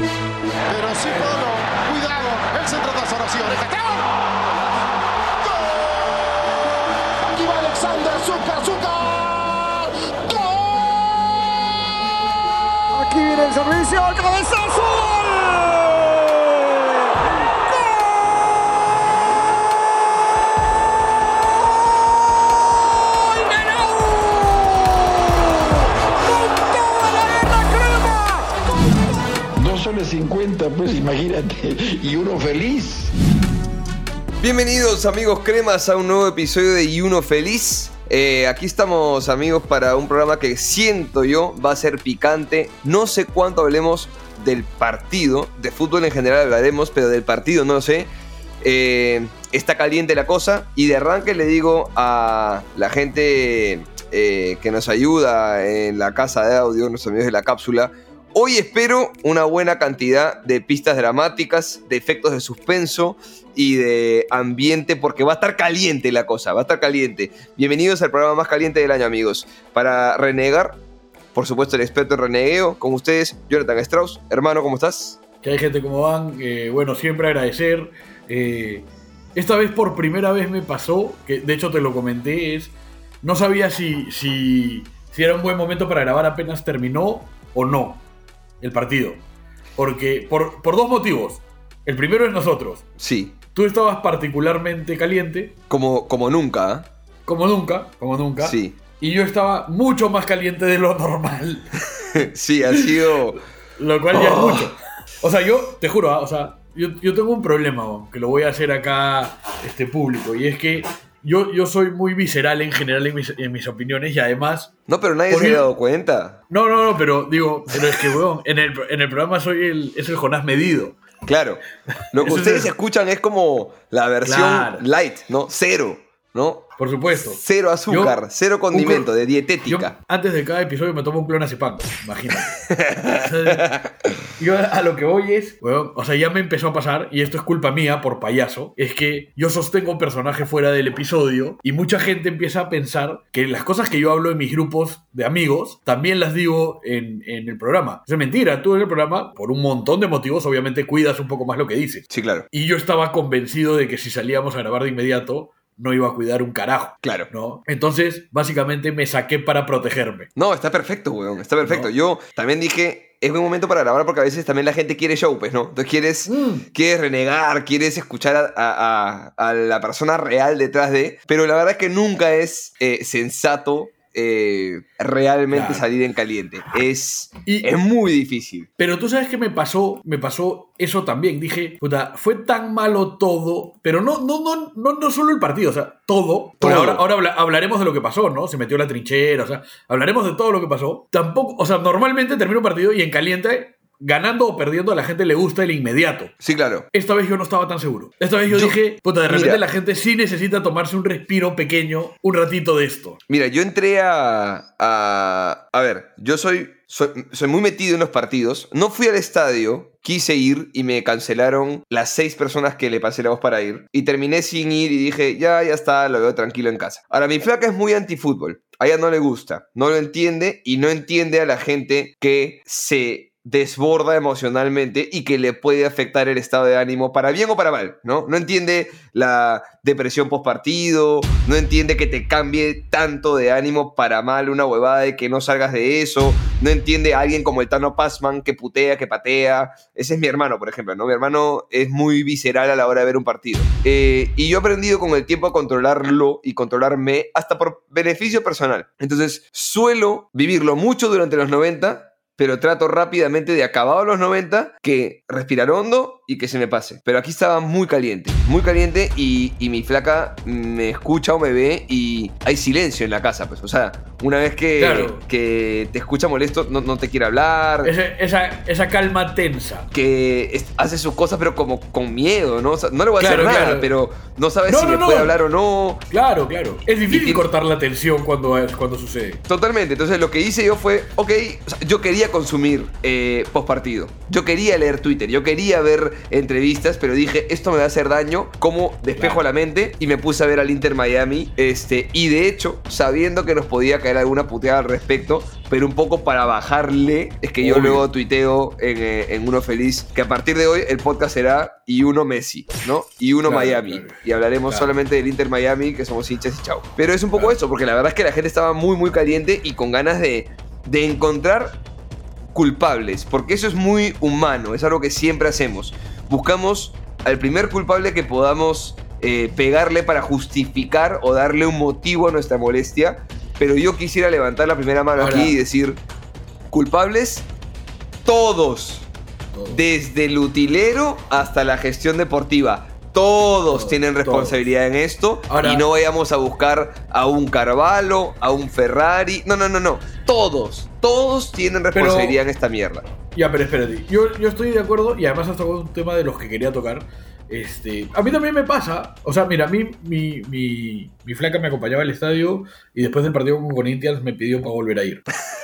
Pero sí, Polo. Cuidado. El centro de oración. ¡Gol! Aquí va Alexander Zucker. Zucker. ¡Gol! Aquí viene el servicio. ¡El cabezazo! Dos soles 50, pues imagínate, y uno feliz. Bienvenidos amigos cremas a un nuevo episodio de Y Uno Feliz. Eh, aquí estamos amigos para un programa que siento yo va a ser picante. No sé cuánto hablemos del partido, de fútbol en general hablaremos, pero del partido no lo sé. Eh, está caliente la cosa y de arranque le digo a la gente eh, que nos ayuda en la casa de audio, nuestros amigos de la cápsula, Hoy espero una buena cantidad de pistas dramáticas, de efectos de suspenso y de ambiente, porque va a estar caliente la cosa, va a estar caliente. Bienvenidos al programa más caliente del año, amigos. Para renegar, por supuesto, el experto en renegueo, con ustedes, Jonathan Strauss. Hermano, ¿cómo estás? Que hay gente como van, eh, bueno, siempre agradecer. Eh, esta vez por primera vez me pasó, que de hecho te lo comenté, es, no sabía si, si, si era un buen momento para grabar apenas terminó o no el partido. Porque, por, por dos motivos. El primero es nosotros. Sí. Tú estabas particularmente caliente, Como, como nunca, como nunca, como nunca. Sí. Y yo estaba mucho más caliente de lo normal. ¿eh? sí, ha sido... Lo cual ya es Oh. mucho. O sea, yo, te juro, ah, o sea, yo, yo tengo un problema, que lo voy a hacer acá este público. Y es que yo, yo soy muy visceral en general en mis, en mis opiniones y además. No, pero nadie se ha dado cuenta. No, no, no, pero digo, pero es que, weón, en el, en el programa soy el, es el Jonás medido. Claro. Lo que ustedes es- escuchan es como la versión Claro. light, ¿no? Cero, ¿no? Por supuesto. Cero azúcar, Yo- cero condimento, de Yo, dietética. antes de cada episodio me tomo un clonazepam, imagínate. yo a lo que voy es, weón, o sea, ya me empezó a pasar, y esto es culpa mía por payaso, es que yo sostengo un personaje fuera del episodio y mucha gente empieza a pensar que las cosas que yo hablo en mis grupos de amigos también las digo en, en el programa. Es mentira, tú en el programa, por un montón de motivos, obviamente cuidas un poco más lo que dices. Sí, claro. Y yo estaba convencido de que si salíamos a grabar de inmediato, no iba a cuidar un carajo. Claro. ¿no? Entonces, básicamente me saqué para protegerme. No, está perfecto, weón. Está perfecto. No. Yo también dije, es buen momento para grabar porque a veces también la gente quiere show, pues, ¿no? Entonces quieres, Mm. quieres renegar, quieres escuchar a, a- a- a la persona real detrás de. Pero la verdad es que nunca es eh, sensato eh, realmente Claro. salir en caliente. Es, Y- es muy difícil. Pero tú sabes que me pasó, me pasó eso también. Dije, puta, fue tan malo todo, pero no, no, no, no, no solo el partido, o sea, todo. Todo. ahora, ahora habla- hablaremos de lo que pasó, ¿no? Se metió la trinchera, o sea, hablaremos de todo lo que pasó. Tampoco, o sea, normalmente termina un partido y en caliente, ganando o perdiendo, a la gente le gusta el inmediato. Sí, claro. Esta vez yo no estaba tan seguro. Esta vez yo, Yo- dije, puta, de repente mira. la gente sí necesita tomarse un respiro pequeño, un ratito de esto. Mira, yo entré a. A, a ver, yo soy, soy. soy muy metido en los partidos. No fui al estadio, quise ir y me cancelaron las seis personas que le pasé la voz para ir. Y terminé sin ir y dije, ya, ya está, lo veo tranquilo en casa. Ahora, mi flaca es muy antifútbol. A ella no le gusta, no lo entiende y no entiende a la gente que se desborda emocionalmente y que le puede afectar el estado de ánimo para bien o para mal, ¿no? No entiende la depresión postpartido, no entiende que te cambie tanto de ánimo para mal una huevada de que no salgas de eso, no entiende a alguien como el Tano Passman que putea, que patea. Ese es mi hermano, por ejemplo, ¿no? Mi hermano es muy visceral a la hora de ver un partido. Eh, y yo he aprendido con el tiempo a controlarlo y controlarme hasta por beneficio personal. Entonces, suelo vivirlo mucho durante los 90 pero trato rápidamente de acabados los 90 que respirar hondo y que se me pase. Pero aquí estaba muy caliente, muy caliente y, y mi flaca me escucha o me ve y hay silencio en la casa, pues. O sea, una vez que, Claro. que te escucha molesto, no, no te quiere hablar. Ese- esa, esa calma tensa. Que es- hace sus cosas, pero como con miedo, ¿no? O sea, no le voy a Claro, hacer nada, claro. pero no sabes No, si no, me puede hablar o no. Claro, claro. Es difícil Y- cortar la tensión cuando, es- cuando sucede. Totalmente. Entonces lo que hice yo fue, ok, o sea, yo quería consumir eh, post partido. Yo quería leer Twitter, yo quería ver entrevistas, pero dije, esto me va a hacer daño, como despejo Claro. la mente y me puse a ver al Inter Miami. Este, y de hecho, sabiendo que nos podía caer alguna puteada al respecto, pero un poco para bajarle, es que yo luego tuiteo en, eh, en Uno Feliz que a partir de hoy el podcast será y uno Messi, ¿no? Y uno Claro, Miami. claro. Y hablaremos solamente del Inter Miami, que somos hinchas y chao. Pero es un poco eso, porque la verdad es que la gente estaba muy, muy caliente y con ganas de, de encontrar culpables, porque eso es muy humano, es algo que siempre hacemos. Buscamos al primer culpable que podamos eh, pegarle para justificar o darle un motivo a nuestra molestia, pero yo quisiera levantar la primera mano aquí y decir, culpables todos, Todo. desde el utilero hasta la gestión deportiva. Todos tienen responsabilidad en esto Ahora- y no vayamos a buscar a un Carvalho, a un Ferrari. No, no, no, no. Todos, todos tienen Pero- responsabilidad en esta mierda. Ya, pero espérate. Yo, yo estoy de acuerdo y además has tocado un tema de los que quería tocar. Este, a mí también me pasa. O sea, mira, a mí mi, mi, mi flaca me acompañaba al estadio y después del partido con Corinthians me pidió para volver a ir.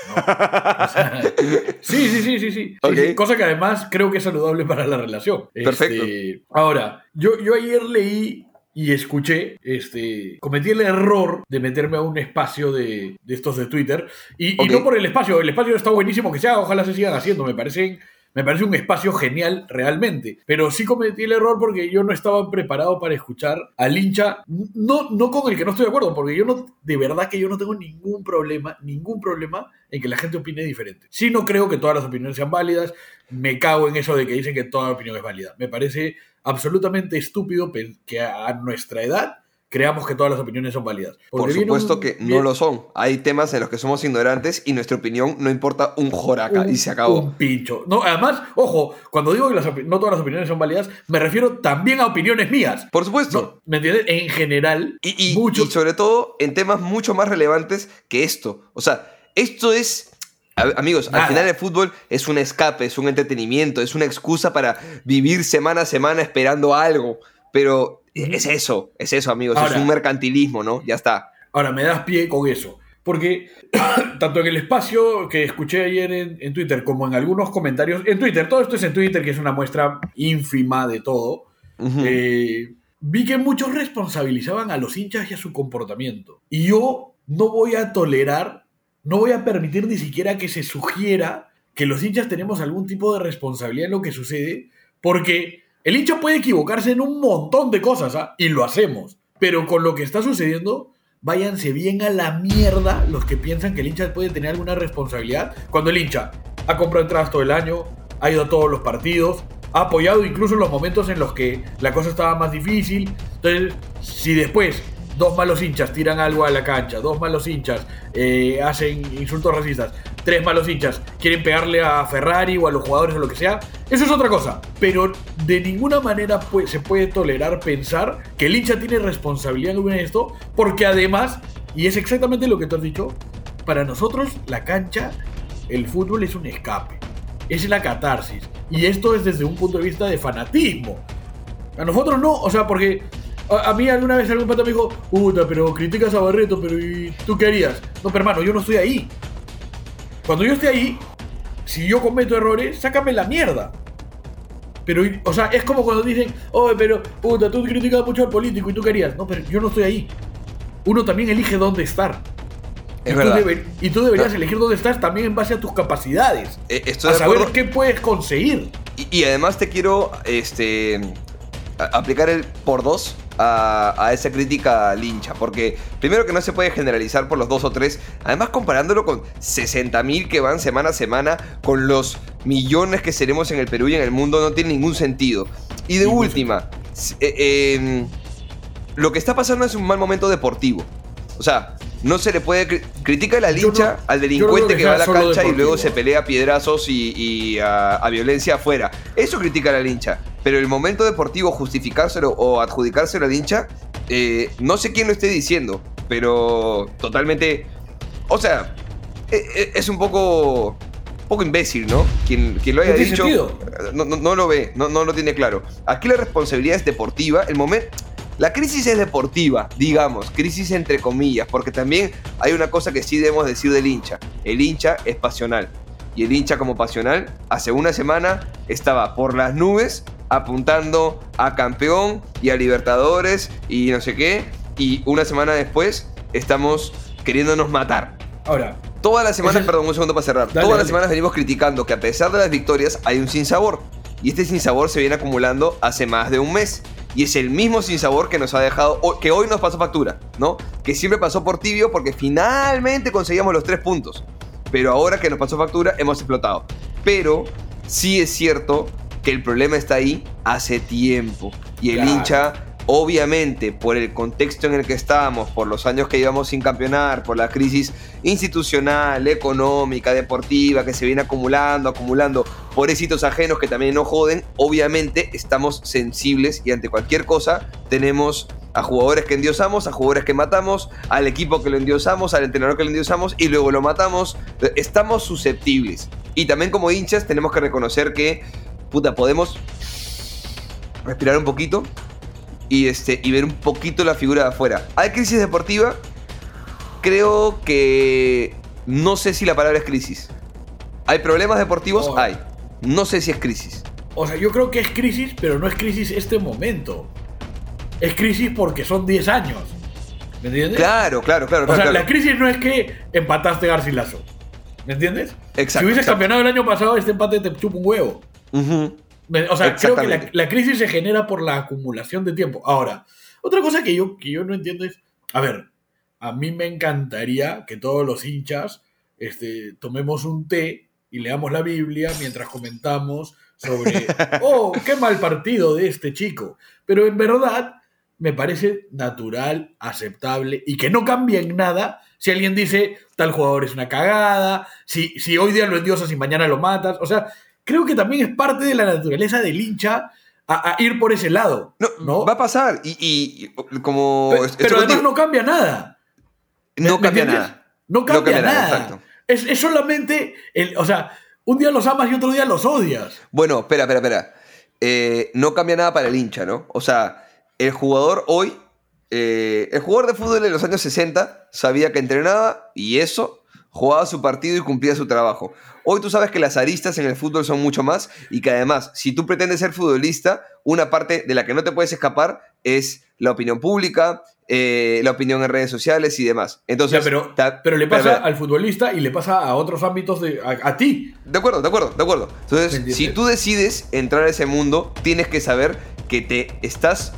¿no? O sea, sí, sí, sí, sí, sí. Sí, Ok. sí, Cosa que además creo que es saludable para la relación. Perfecto. Este, ahora, yo, yo ayer leí y escuché, este, cometí el error de meterme a un espacio de, de estos de Twitter. Y, y no por el espacio, el espacio está buenísimo que sea, ojalá se sigan haciendo, me parecen... Me parece un espacio genial realmente. Pero sí cometí el error porque yo no estaba preparado para escuchar al hincha. No, no con el que no estoy de acuerdo, porque yo no, de verdad que yo no tengo ningún problema, ningún problema en que la gente opine diferente. Sí no creo que todas las opiniones sean válidas. Me cago en eso de que dicen que toda opinión es válida. Me parece absolutamente estúpido que a nuestra edad creamos que todas las opiniones son válidas. Por Porque viene supuesto un- que no lo son. Hay temas en los que somos ignorantes y nuestra opinión no importa un joraca un- y se acabó. Un pincho. No, además, ojo, cuando digo que las no todas las opiniones son válidas, me refiero también a opiniones mías. Por supuesto. No, ¿Me entiendes? En general, Y, y- mucho. y sobre todo en temas mucho más relevantes que esto. O sea, esto es... Amigos, Nada. al final el fútbol es un escape, es un entretenimiento, es una excusa para vivir semana a semana esperando algo. Pero es eso, es eso, amigos. es un mercantilismo, ¿no? Ya está. Ahora, me das pie con eso. Porque tanto en el espacio que escuché ayer en, en Twitter como en algunos comentarios, en Twitter, todo esto es en Twitter, que es una muestra ínfima de todo, eh, vi que muchos responsabilizaban a los hinchas y a su comportamiento. Y yo no voy a tolerar, no voy a permitir ni siquiera que se sugiera que los hinchas tenemos algún tipo de responsabilidad en lo que sucede, porque el hincha puede equivocarse en un montón de cosas, ¿ah? y lo hacemos. Pero con lo que está sucediendo, váyanse bien a la mierda los que piensan que el hincha puede tener alguna responsabilidad, cuando el hincha ha comprado entradas todo el año, ha ido a todos los partidos, ha apoyado incluso en los momentos en los que la cosa estaba más difícil. Entonces, si después dos malos hinchas tiran algo a la cancha, dos malos hinchas eh, hacen insultos racistas, tres malos hinchas quieren pegarle a Ferrari o a los jugadores o lo que sea, eso es otra cosa. Pero de ninguna manera se puede tolerar pensar que el hincha tiene responsabilidad en esto, porque además, y es exactamente lo que tú has dicho, para nosotros la cancha, el fútbol es un escape, es la catarsis. Y esto es desde un punto de vista de fanatismo. A nosotros no, o sea, porque a, mí alguna vez algún pata me dijo, puta, pero criticas a Barreto, pero ¿y tú qué harías? No, pero hermano, yo no estoy ahí. Cuando yo esté ahí, si yo cometo errores, sácame la mierda. Pero, o sea, es como cuando dicen, oye, pero, puta, tú criticas mucho al político y tú querías. No, pero yo no estoy ahí. Uno también elige dónde estar. Es y, tú verdad. debe- y tú deberías elegir dónde estás también en base a tus capacidades. Eh, estoy a de saber acuerdo. qué puedes conseguir. Y, y además te quiero este, aplicar el por dos a, a esa crítica al hincha. Porque primero que no se puede generalizar por los dos o tres. Además comparándolo con 60.000 que van semana a semana, con los millones que seremos en el Perú y en el mundo, no tiene ningún sentido. Y de última, eh, em, lo que está pasando es un mal momento deportivo. O sea, no se le puede... cri- Critica hincha, no- al no delincuente que va a la cancha y luego se pelea a piedrazos y, y a, a violencia afuera. Eso critica al hincha. Pero el momento deportivo, justificárselo o adjudicárselo al hincha, eh, no sé quién lo esté diciendo, pero totalmente... O sea, e- e- es un poco... poco imbécil, ¿no? Quien, quien lo haya dicho sentido. no, no- no lo ve, no, no lo tiene claro. Aquí la responsabilidad es deportiva. El momento... La crisis es deportiva, digamos, crisis entre comillas, porque también hay una cosa que sí debemos decir del hincha. El hincha es pasional. Y el hincha como pasional, hace una semana estaba por las nubes apuntando a campeón y a Libertadores y no sé qué. Y una semana después estamos queriéndonos matar. Ahora, Todas las semanas, perdón, un segundo para cerrar. Dale, Todas las semanas venimos criticando que a pesar de las victorias hay un sinsabor. Y este sinsabor se viene acumulando hace más de un mes. Y es el mismo sinsabor que nos ha dejado, que hoy nos pasó factura, ¿no? Que siempre pasó por tibio porque finalmente conseguíamos los tres puntos. Pero ahora que nos pasó factura, hemos explotado. Pero sí es cierto que el problema está ahí hace tiempo. Y el Claro. hincha obviamente por el contexto en el que estábamos, por los años que llevamos sin campeonar, por la crisis institucional, económica, deportiva que se viene acumulando, acumulando, por éxitos ajenos que también no joden, obviamente estamos sensibles y ante cualquier cosa tenemos a jugadores que endiosamos, a jugadores que matamos, al equipo que lo endiosamos, al entrenador que lo endiosamos y luego lo matamos. Estamos susceptibles. Y también como hinchas tenemos que reconocer que, puta, podemos respirar un poquito y, este, y ver un poquito la figura de afuera. ¿Hay crisis deportiva? Creo que no sé si la palabra es crisis. ¿Hay problemas deportivos? Oh. Hay. No sé si es crisis. O sea, yo creo que es crisis, pero no es crisis este momento. Es crisis porque son 10 años. ¿Me entiendes? Claro, claro, claro. O sea, claro, la crisis no es que empataste Garcilaso. ¿Me entiendes? Exacto, Si hubieses exacto. campeonado el año pasado, este empate te chupa un huevo. O sea, creo que la, crisis se genera por la acumulación de tiempo. Ahora, otra cosa que yo, que yo no entiendo es, a ver, a mí me encantaría que todos los hinchas este, tomemos un té y leamos la Biblia mientras comentamos sobre, oh, qué mal partido de este chico. Pero en verdad me parece natural, aceptable y que no cambia en nada si alguien dice tal jugador es una cagada, si, si hoy día lo endiosas y mañana lo matas. O sea, creo que también es parte de la naturaleza del hincha a, a ir por ese lado. No, ¿no? va a pasar. Y, y- y como. Pe- estoy pero además no cambia nada. ¿Me- No cambia nada. No cambia, nada. exacto. Es, es solamente, el, o sea, un día los amas y otro día los odias. Bueno, espera, espera, espera. Eh, no cambia nada para el hincha, ¿no? O sea, el jugador hoy, eh, el jugador de fútbol de los años 60 sabía que entrenaba y eso, jugaba su partido y cumplía su trabajo. Hoy tú sabes que las aristas en el fútbol son mucho más y que además, si tú pretendes ser futbolista, una parte de la que no te puedes escapar es la opinión pública, eh, la opinión en redes sociales y demás. Entonces, Ya, pero, ta- pero le pasa al futbolista y le pasa a otros ámbitos de a, a ti. De acuerdo, de acuerdo, de acuerdo. ¿Me Entonces, si tú decides entrar a ese mundo, tienes que saber que te estás.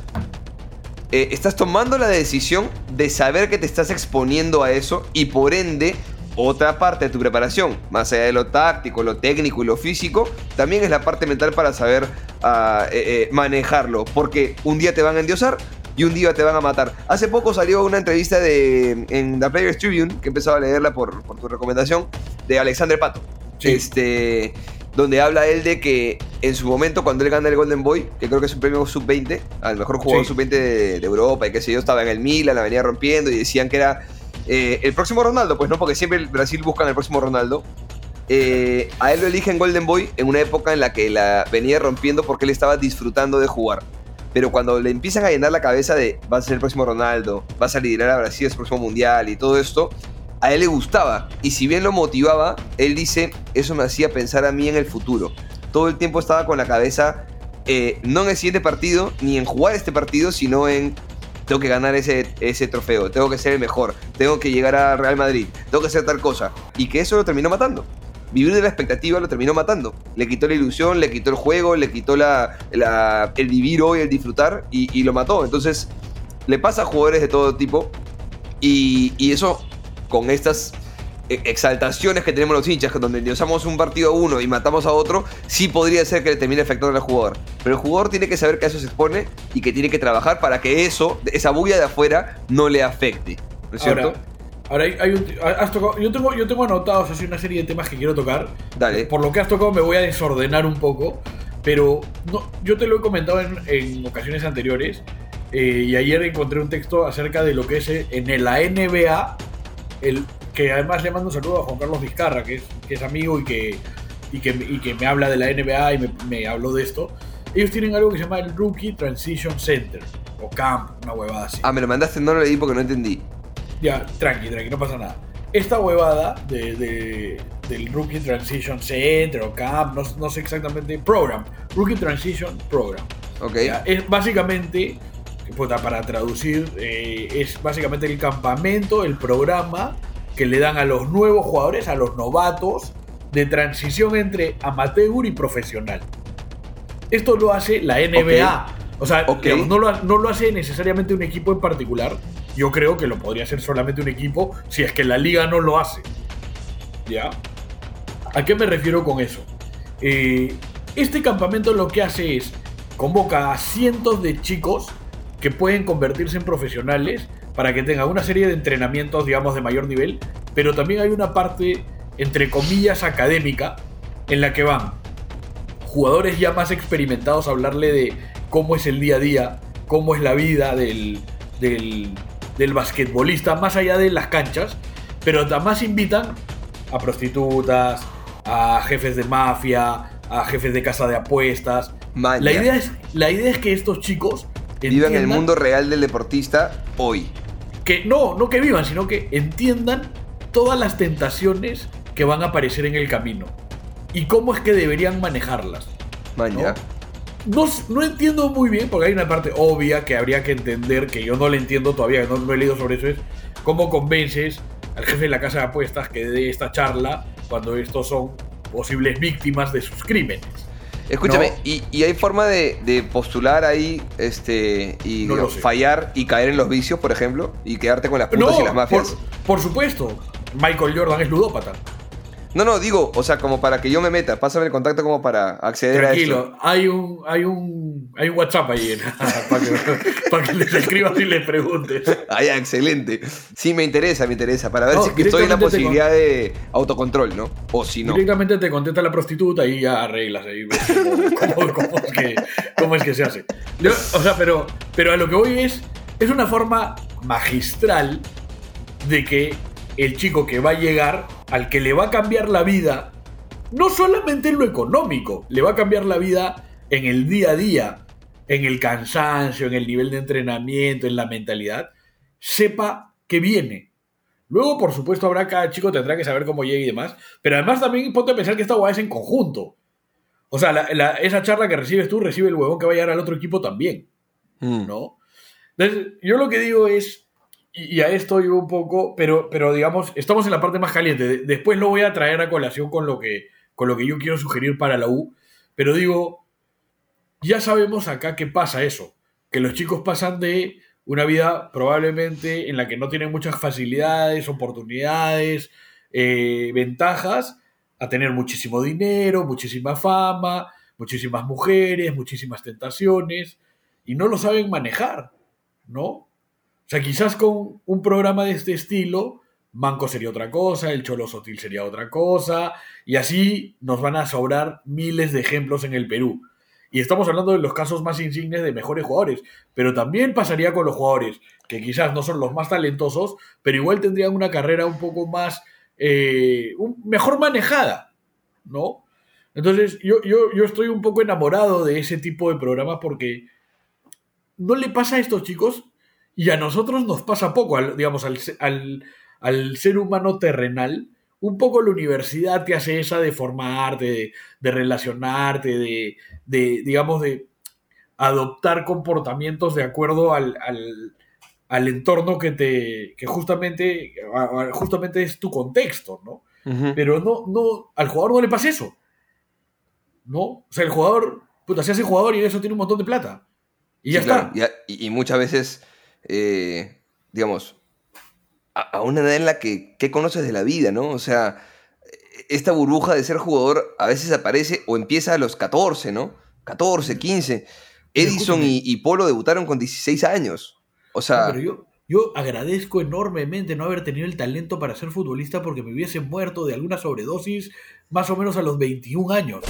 eh, estás tomando la decisión de saber que te estás exponiendo a eso y por ende. Otra parte de tu preparación, más allá de lo táctico, lo técnico y lo físico, también es la parte mental para saber ah, eh, eh, manejarlo. Porque un día te van a endiosar y un día te van a matar. Hace poco salió una entrevista de, en The Players Tribune, que empezaba a leerla por, por tu recomendación, de Alexander Pato. Sí. Este, donde habla él de que en su momento, cuando él gana el Golden Boy, que creo que es un premio sub-20, al mejor jugador Sí. sub-20 de, de Europa y qué sé yo, estaba en el Milan, la venía rompiendo y decían que era eh, el próximo Ronaldo, pues no, porque siempre el Brasil buscan el próximo Ronaldo. Eh, a él lo eligen Golden Boy en una época en la que la venía rompiendo porque él estaba disfrutando de jugar. Pero cuando le empiezan a llenar la cabeza de vas a ser el próximo Ronaldo, vas a liderar a Brasil el próximo mundial y todo esto, a él le gustaba. Y si bien lo motivaba, él dice, eso me hacía pensar a mí en el futuro. Todo el tiempo estaba con la cabeza, eh, no en el siguiente partido, ni en jugar este partido, sino en, tengo que ganar ese, ese trofeo, tengo que ser el mejor, tengo que llegar a Real Madrid, tengo que hacer tal cosa. Y que eso lo terminó matando. Vivir de la expectativa lo terminó matando. Le quitó la ilusión, le quitó el juego, le quitó la, el vivir hoy, el disfrutar y, y lo mató. Entonces, le pasa a jugadores de todo tipo y, y eso con estas exaltaciones que tenemos los hinchas, donde usamos un partido a uno y matamos a otro, sí podría ser que le termine afectando al jugador. Pero el jugador tiene que saber que a eso se expone y que tiene que trabajar para que eso, esa bulla de afuera, no le afecte. ¿No es cierto? Ahora, hay, hay un- has tocado- yo, tengo, yo tengo anotados así una serie de temas que quiero tocar. Dale. Por lo que has tocado me voy a desordenar un poco, pero no, yo te lo he comentado en, en ocasiones anteriores eh, y ayer encontré un texto acerca de lo que es eh, en la NBA, el, que además le mando un saludo a Juan Carlos Vizcarra, que es, que es amigo y que, y, que, y que me habla de la NBA y me, me habló de esto. Ellos tienen algo que se llama el Rookie Transition Center, o Camp, una huevada así. Ah, me lo mandaste, no lo leí porque no entendí. Ya, tranqui, tranqui, no pasa nada. Esta huevada de, de- del Rookie Transition Center o Camp, no, no sé exactamente, Program, Rookie Transition Program. Ok. Ya, es básicamente, para traducir, eh, es básicamente el campamento, el programa que le dan a los nuevos jugadores, a los novatos, de transición entre amateur y profesional. Esto lo hace la NBA. O sea, Ok. digamos, no, lo, no lo hace necesariamente un equipo en particular. Yo creo que lo podría hacer solamente un equipo si es que la liga no lo hace. ¿Ya? ¿A qué me refiero con eso? Eh, este campamento lo que hace es convoca a cientos de chicos que pueden convertirse en profesionales para que tengan una serie de entrenamientos, digamos, de mayor nivel, pero también hay una parte, entre comillas, académica, en la que van jugadores ya más experimentados a hablarle de cómo es el día a día, cómo es la vida del, del, del basquetbolista, más allá de las canchas, pero además invitan a prostitutas, a jefes de mafia, a jefes de casa de apuestas. La idea, es, la idea es que estos chicos Vivan el mundo real del deportista hoy. Que no, no que vivan, sino que entiendan todas las tentaciones que van a aparecer en el camino y cómo es que deberían manejarlas. Man, ¿no? No, entiendo muy bien, porque hay una parte obvia que habría que entender, que yo no le entiendo todavía, que no, no he leído sobre eso, es cómo convences al jefe de la casa de apuestas que dé esta charla cuando estos son posibles víctimas de sus crímenes. Escúchame, No. y, y hay forma de, de postular ahí este y No digamos, fallar y caer en los vicios, por ejemplo, y quedarte con las putas y las mafias. por, por supuesto, Michael Jordan es ludópata. No, no, digo, o sea, como para que yo me meta, pásame el contacto como para acceder a esto. Tranquilo, hay un, hay un, hay un WhatsApp ahí en- para, que, para que les escribas y les preguntes. Ah, ya, excelente. Sí, me interesa, me interesa. Para ver No, si estoy en la posibilidad de autocontrol, ¿no? O si no. Directamente te contesta la prostituta y ya arreglas ahí. ves cómo, cómo- cómo es, que, cómo es que se hace. Yo- o sea, pero, pero a lo que voy es, es una forma magistral de que el chico que va a llegar, al que le va a cambiar la vida, no solamente en lo económico, le va a cambiar la vida en el día a día, en el cansancio, en el nivel de entrenamiento, en la mentalidad, sepa que viene. Luego, por supuesto, habrá cada chico tendrá que saber cómo llega y demás, pero además también ponte a pensar que esta hueá es en conjunto. O sea, la- la- esa charla que recibes tú, recibe el huevón que va a llegar al otro equipo también. Mm. ¿no? Entonces, yo lo que digo es, y, a esto iba un poco, pero, pero digamos, estamos en la parte más caliente. De- después lo voy a traer a colación con lo, que, con lo que yo quiero sugerir para la U, pero digo, ya sabemos acá qué pasa eso, que los chicos pasan de una vida probablemente en la que no tienen muchas facilidades, oportunidades, eh, ventajas, a tener muchísimo dinero, muchísima fama, muchísimas mujeres, muchísimas tentaciones, y no lo saben manejar, ¿no? O sea, quizás con un programa de este estilo, Manco sería otra cosa, el Cholo Sotil sería otra cosa, y así nos van a sobrar miles de ejemplos en el Perú. Y estamos hablando de los casos más insignes de mejores jugadores, pero también pasaría con los jugadores que quizás no son los más talentosos, pero igual tendrían una carrera un poco más, eh, un- mejor manejada, ¿no? Entonces, yo, yo, yo estoy un poco enamorado de ese tipo de programas porque no le pasa a estos chicos y a nosotros nos pasa poco, al, digamos, al, al, al ser humano terrenal. Un poco la universidad te hace esa de formarte, de, de relacionarte, de, de, digamos, de adoptar comportamientos de acuerdo al, al, al entorno que te que justamente, justamente es tu contexto, ¿no? Pero no, no, al jugador no le pasa eso. ¿No? O sea, el jugador, puta, se hace jugador y eso tiene un montón de plata. Y ya claro, está. y muchas veces, eh, digamos, a, a una edad en la que, ¿qué conoces de la vida, no? O sea, esta burbuja de ser jugador a veces aparece o empieza a los 14, ¿no? 14, 15. Edison y, y Polo debutaron con 16 años. O sea, No, pero yo, yo agradezco enormemente no haber tenido el talento para ser futbolista porque me hubiese muerto de alguna sobredosis más o menos a los 21 años.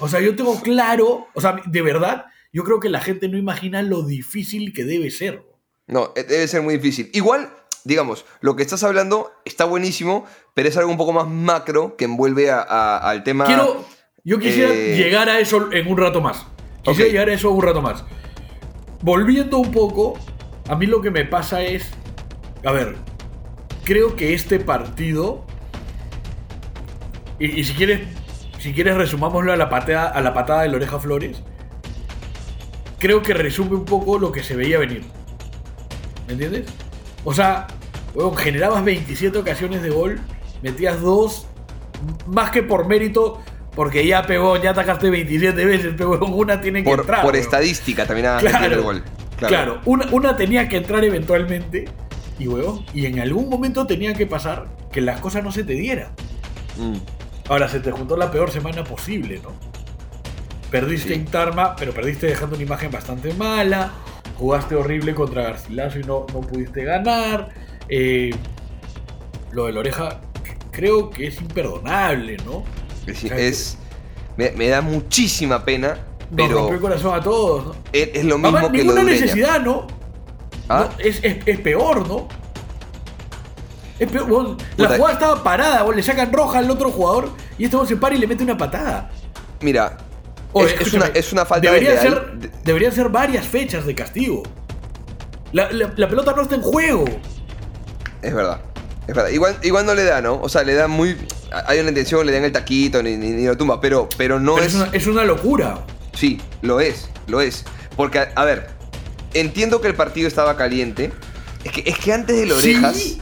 O sea, yo tengo claro, o sea, de verdad, yo creo que la gente no imagina lo difícil que debe ser. no, eh, debe ser muy difícil. Igual, digamos, lo que estás hablando está buenísimo, pero es algo un poco más macro que envuelve a- a- al tema... Quiero, yo quisiera eh, llegar a eso en un rato más. Quisiera llegar a eso un rato más. Volviendo un poco, a mí lo que me pasa es, a ver, creo que este partido, y, y si quieres, si quieres resumámoslo a la patada, a la patada de la oreja Flores, creo que resume un poco lo que se veía venir. ¿Me entiendes? O sea, Weón, generabas 27 ocasiones de gol, metías dos, más que por mérito, porque ya pegó, ya atacaste 27 veces, pero una tiene que Por, entrar. por estadística también has Claro, el gol. Claro, una, una tenía que entrar eventualmente, y weón, y en algún momento tenía que pasar que las cosas no se te dieran. Mm. Ahora se te juntó la peor semana posible, ¿no? Perdiste Sí. en Tarma, pero perdiste dejando una imagen bastante mala. Jugaste horrible contra Garcilaso y no, no pudiste ganar. Eh, lo de la oreja creo que es imperdonable, ¿no? Es, O sea, es- me, me da muchísima pena, Nos pero rompió el corazón a todos, ¿no? es, es lo mismo Además, que lo ninguna de Ureña. necesidad, ¿no? ¿Ah? No, es, es- es peor, ¿no? Es peor, weón. La jugada estaba parada, weón, le sacan roja al otro jugador y este weón se para y le mete una patada. Mira, Es, una, es una falta debería desleal. ser, De- Deberían ser varias fechas de castigo. La, la- la pelota no está en juego. Es verdad. Es verdad. Igual, igual no le da, ¿no? O sea, le da muy. Hay una intención, le dan el taquito, ni, ni, ni lo tumba, pero, pero no Pero es. es, una, es una locura. Sí, lo es, lo es. Porque, a, a ver, entiendo que el partido estaba caliente. Es que, es que antes de las orejas. Sí,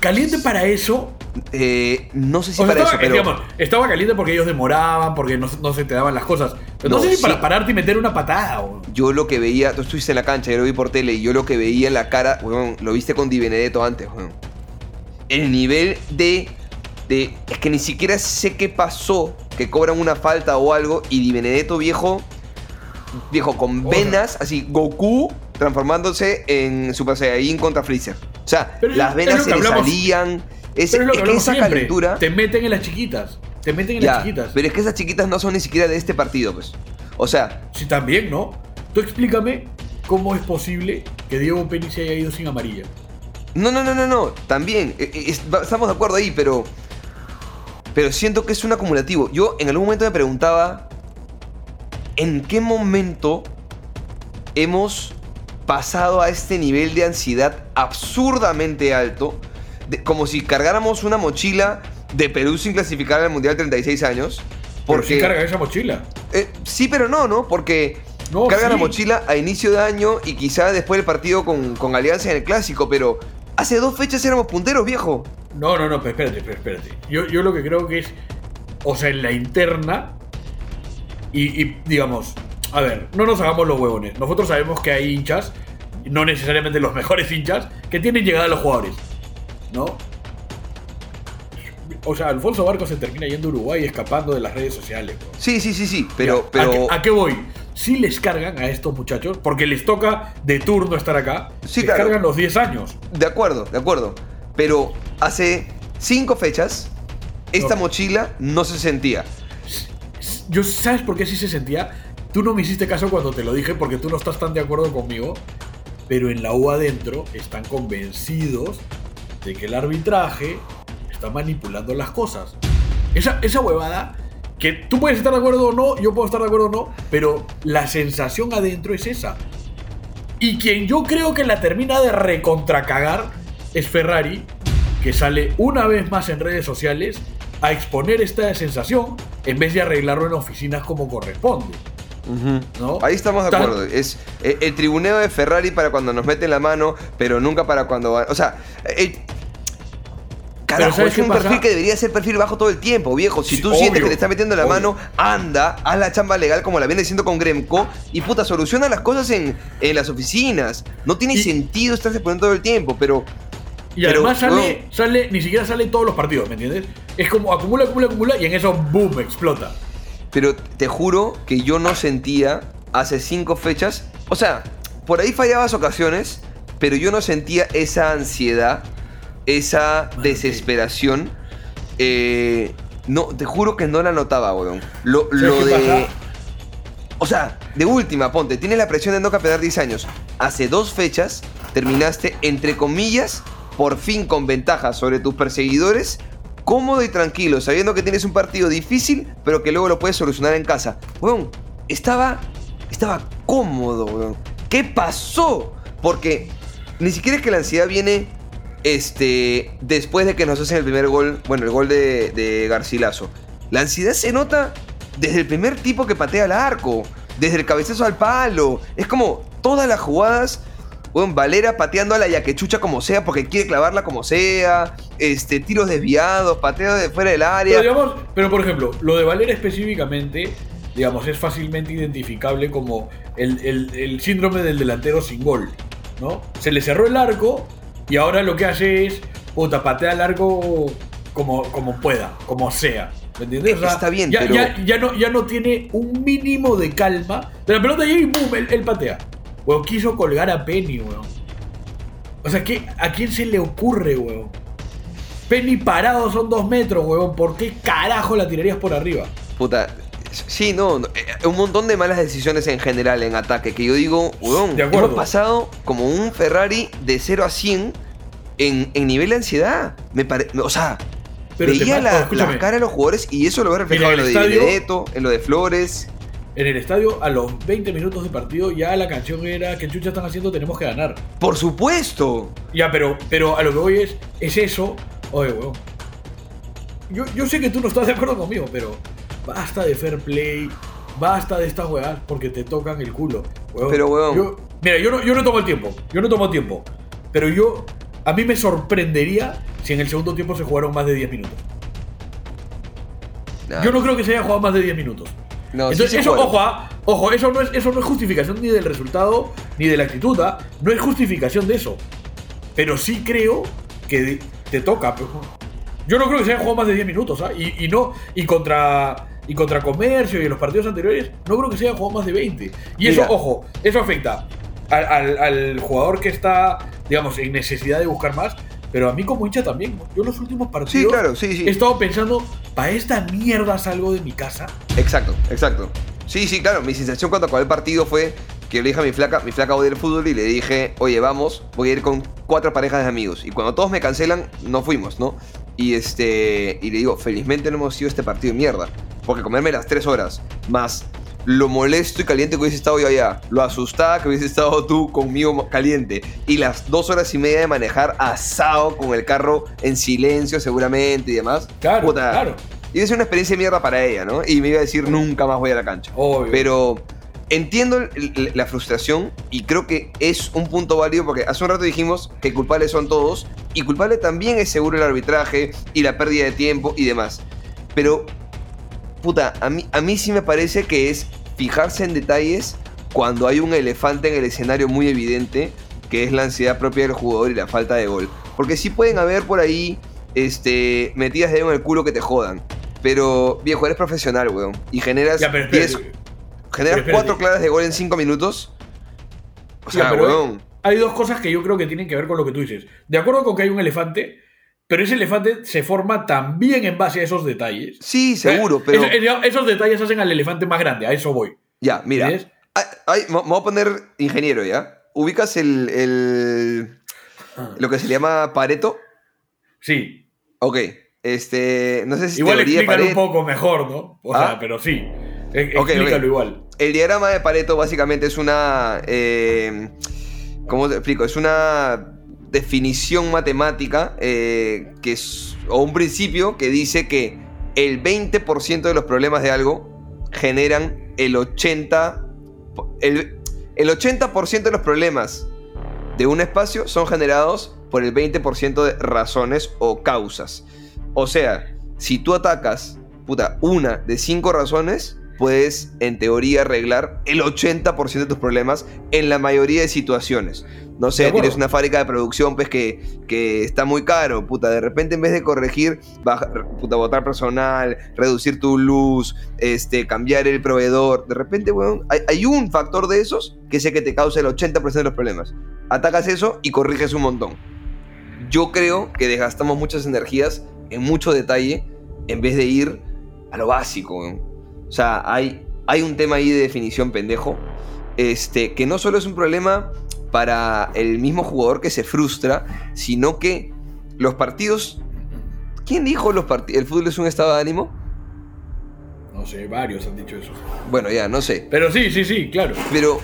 caliente para eso. eh, no sé si O sea, para estaba, eso, pero. digamos, estaba caliente porque ellos demoraban, porque no, no se te daban las cosas. Pero no, No, sé si sí. para pararte y meter una patada. weón. Yo lo que veía, tú estuviste en la cancha, yo lo vi por tele, y yo lo que veía en la cara, weón, lo viste con Di Benedetto antes, weón. El nivel de, de. Es que ni siquiera sé qué pasó, que cobran una falta o algo, y Di Benedetto, viejo. Viejo, con venas, así, Goku transformándose en Super Saiyajin contra Freezer. O sea, Pero las venas se le salían. Es, Pero es lo que es que esa siempre. calentura. Te meten en las chiquitas. Te meten en Ya, las chiquitas. pero es que esas chiquitas no son ni siquiera de este partido, pues. O sea, Sí, también, ¿no? Tú explícame cómo es posible que Diego Penny se haya ido sin amarilla. No, no, no, no, no. También. eh, eh, estamos de acuerdo ahí, pero. Pero siento que es un acumulativo. Yo en algún momento me preguntaba. ¿En qué momento hemos pasado a este nivel de ansiedad absurdamente alto? de- como si cargáramos una mochila de Perú sin clasificar al Mundial 36 años. Porque Porque. sí carga esa mochila. Eh, sí, pero no, ¿no? Porque No, carga la mochila a inicio de año y quizá después del partido con, con Alianza en el Clásico, pero hace dos fechas éramos punteros, viejo. No, no, no, pero espérate, pero espérate. Yo, yo lo que creo que es, o sea, en la interna, y, y, digamos, a ver, no nos hagamos los huevones. Nosotros sabemos que hay hinchas, no necesariamente los mejores hinchas, que tienen llegada a los jugadores, ¿no? O sea, Alfonso Barco se termina yendo a Uruguay escapando de las redes sociales. bro. Sí, sí, sí, sí, pero... Ya, pero ¿A, qué, a qué voy? Si les cargan a estos muchachos, porque les toca de turno estar acá, Sí, les claro. cargan los 10 años. De acuerdo, de acuerdo. Pero hace cinco fechas, esta mochila no se sentía. Yo, ¿sabes por qué sí se sentía? Tú no me hiciste caso cuando te lo dije porque tú no estás tan de acuerdo conmigo, pero en la U adentro están convencidos de que el arbitraje está manipulando las cosas. Esa, esa huevada, que tú puedes estar de acuerdo o no, yo puedo estar de acuerdo o no, pero la sensación adentro es esa. Y quien yo creo que la termina de recontracagar es Ferrari, que sale una vez más en redes sociales a exponer esta sensación en vez de arreglarlo en oficinas como corresponde. ¿no? Ahí estamos de acuerdo. Es eh, el tribuneo de Ferrari para cuando nos meten la mano, pero nunca para cuando va. O sea, el- Carajo, ¿sabes es un pasa? perfil que debería ser perfil bajo todo el tiempo, viejo. Si Sí, tú sientes que te está metiendo la obvio. mano, anda, haz la chamba legal como la viene diciendo con Gremco y puta, soluciona las cosas en, en las oficinas. No tiene Y- sentido estarse poniendo todo el tiempo, pero Y Pero, además sale, sale, ni siquiera sale en todos los partidos, ¿me entiendes? Es como acumula, acumula, acumula y en eso, boom, explota. Pero te juro que yo no sentía hace cinco fechas. O sea, por ahí fallabas ocasiones, pero yo no sentía esa ansiedad, esa desesperación. Eh, no, te juro que no la notaba, weón. Lo, ¿Sabes lo qué de. pasa? O sea, de última, ponte, tienes la presión de no campeonar 10 años. Hace dos fechas terminaste, entre comillas, por fin con ventaja sobre tus perseguidores, cómodo y tranquilo, sabiendo que tienes un partido difícil, pero que luego lo puedes solucionar en casa. Weón, estaba, estaba cómodo, weón. ¿Qué pasó? Porque ni siquiera es que la ansiedad viene este, después de que nos hacen el primer gol, bueno, el gol de, Garcilaso. La ansiedad se nota desde el primer tipo que patea al arco, desde el cabezazo al palo. Es como todas las jugadas, weón, Valera pateando a la yaquechucha como sea, porque quiere clavarla como sea, este, tiros desviados, pateo de fuera del área. Pero, digamos, pero por ejemplo, lo de Valera específicamente, digamos, es fácilmente identificable como el- el síndrome del delantero sin gol, ¿no? Se le cerró el arco y ahora lo que hace es, puta, patea el arco como, como pueda, como sea. ¿Me entiendes? Está bien, ya, pero- ya, ya no, ya no tiene un mínimo de calma. De la pelota llega y boom, él, él patea. Weón, quiso colgar a Penny, weón. O sea, ¿qué, ¿a quién se le ocurre, weón? Penny parado son dos metros, weón. ¿Por qué carajo la tirarías por arriba? Puta, sí, no, no, eh, un montón de malas decisiones en general en ataque, que yo digo, weón, hemos pasado como un Ferrari de 0 a 100 en, en nivel de ansiedad. Me pare- o sea, Pero veía la, oh, la cara de los jugadores y eso lo veo reflejado en lo de Benedetto, en lo de Flores. En el estadio, a los 20 minutos de partido, ya la canción era que chucha están haciendo, tenemos que ganar. Por supuesto. Ya, pero, pero a lo que voy es, es eso. Oye, weón. Yo, yo sé que tú no estás de acuerdo conmigo, pero basta de fair play, basta de estas weas porque te tocan el culo. weón. Pero, weón. Yo- mira, yo no, yo no tomo el tiempo, yo no tomo tiempo. Pero yo, a mí me sorprendería si en el segundo tiempo se jugaron más de 10 minutos. Nah, Yo no creo que se haya jugado más de 10 minutos. no, Entonces, eso, juega. ojo, ah, ojo, eso no, es, eso no es justificación ni del resultado, ni de la actitud, ah, no es justificación de eso. Pero sí creo que te toca. Yo no creo que se hayan jugado más de 10 minutos, ¿ah? Y, y no, y contra, y contra Comercio y en los partidos anteriores, no creo que se hayan jugado más de 20. Y eso, Mira. ojo, eso afecta al, al- al jugador que está, digamos, en necesidad de buscar más. Pero a mí como hincha también. Yo en los últimos partidos Sí, claro, sí, sí. he estado pensando, ¿para esta mierda salgo de mi casa? Exacto, exacto. Sí, sí, claro. Mi sensación cuando acabó el partido fue que le dije a mi flaca, mi flaca odia el fútbol y le dije, oye, vamos, voy a ir con cuatro parejas de amigos. Y cuando todos me cancelan, no fuimos, ¿no? Y este. Y le digo, felizmente no hemos ido a este partido de mierda. Porque comerme las tres horas, más lo molesto y caliente que hubiese estado yo allá, lo asustada que hubiese estado tú conmigo caliente, y las dos horas y media de manejar asado con el carro en silencio seguramente y demás. Claro, puta, claro. A ser una experiencia de mierda para ella, ¿no? Y me iba a decir, nunca más voy a la cancha. Obvio. Pero entiendo el- la frustración y creo que es un punto válido porque hace un rato dijimos que culpables son todos y culpable también es seguro el arbitraje y la pérdida de tiempo y demás. Pero, puta, a mí, a mí sí me parece que es fijarse en detalles cuando hay un elefante en el escenario muy evidente que es la ansiedad propia del jugador y la falta de gol. Porque sí pueden haber por ahí este, metidas de en el culo que te jodan. Pero, viejo, eres profesional, weón. Y generas Ya, pero 10 espérate. Generar cuatro claras de gol en cinco minutos. O sea, pero weón. Hay dos cosas que yo creo que tienen que ver con lo que tú dices. De acuerdo con que hay un elefante, pero ese elefante se forma también en base a esos detalles. Sí, seguro, pero. Esos, detalles hacen al elefante más grande, a eso voy. Ya, mira. Ay, ay, me voy a poner ingeniero, ¿ya? Ubicas el. el- lo que se llama Pareto. Sí. Ok. Este. No sé si Igual explícalo un poco mejor, ¿no? O Ah. sea, pero sí. E- explícalo igual. El diagrama de Pareto básicamente es una. eh, ¿Cómo te explico? Es una definición matemática eh, que es, o un principio que dice que el 20% de los problemas de algo generan el 80%. El, el 80% de los problemas de un espacio son generados por el 20% de razones o causas. O sea, si tú atacas, puta, una de cinco razones, puedes en teoría arreglar el 80% de tus problemas en la mayoría de situaciones. No sé, tienes una fábrica de producción pues que, que está muy caro, puta, de repente en vez de corregir, baja, puta, botar personal, reducir tu luz, este, cambiar el proveedor, de repente, weón, hay, hay un factor de esos que sé que te causa el 80% de los problemas. Atacas eso y corriges un montón. Yo creo que desgastamos muchas energías en mucho detalle en vez de ir a lo básico. O sea, hay, hay un tema ahí de definición pendejo. Este, que no solo es un problema para el mismo jugador que se frustra, sino que los partidos. ¿Quién dijo los partidos? ¿El fútbol es un estado de ánimo? No sé, varios han dicho eso. Bueno, ya, no sé. Pero sí, sí, sí, claro. Pero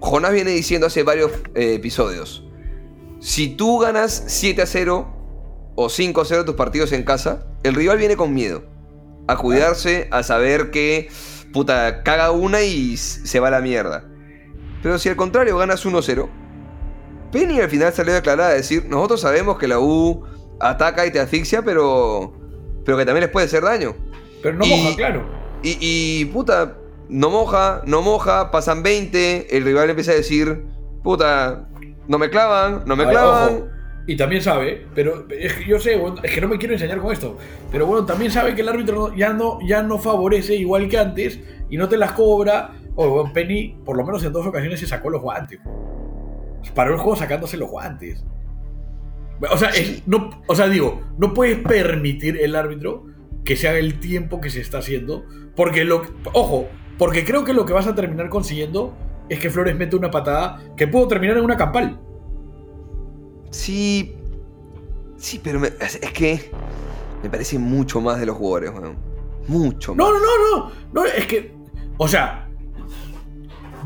Jonás viene diciendo hace varios eh, episodios. Si tú ganas 7 a 0 o 5 a 0 tus partidos en casa, el rival viene con miedo. A cuidarse, a saber que, puta, caga una y se va a la mierda. Pero si al contrario ganas 1 a 0, Penny al final salió declarada a decir, nosotros sabemos que la U ataca y te asfixia, pero, pero que también les puede hacer daño. Pero no Y- moja, claro. Y, y, puta, no moja, no moja, pasan 20, el rival empieza a decir, puta, no me clavan, no me A clavan. Y también sabe, pero es que yo sé, es que no me quiero enseñar con esto, pero bueno, también sabe que el árbitro ya no, ya no favorece igual que antes y no te las cobra. O Penny, por lo menos en dos ocasiones, se sacó los guantes. Paró el juego sacándose los guantes. O sea, es- no, o sea, digo, no puedes permitir el árbitro que se haga el tiempo que se está haciendo. Porque lo ojo, porque creo que lo que vas a terminar consiguiendo es que Flores mete una patada que puedo terminar en una campal. Sí, sí, pero me- es, es que me parece mucho más de los jugadores, weón. Mucho más. No, no, no, no. No, es que. O sea.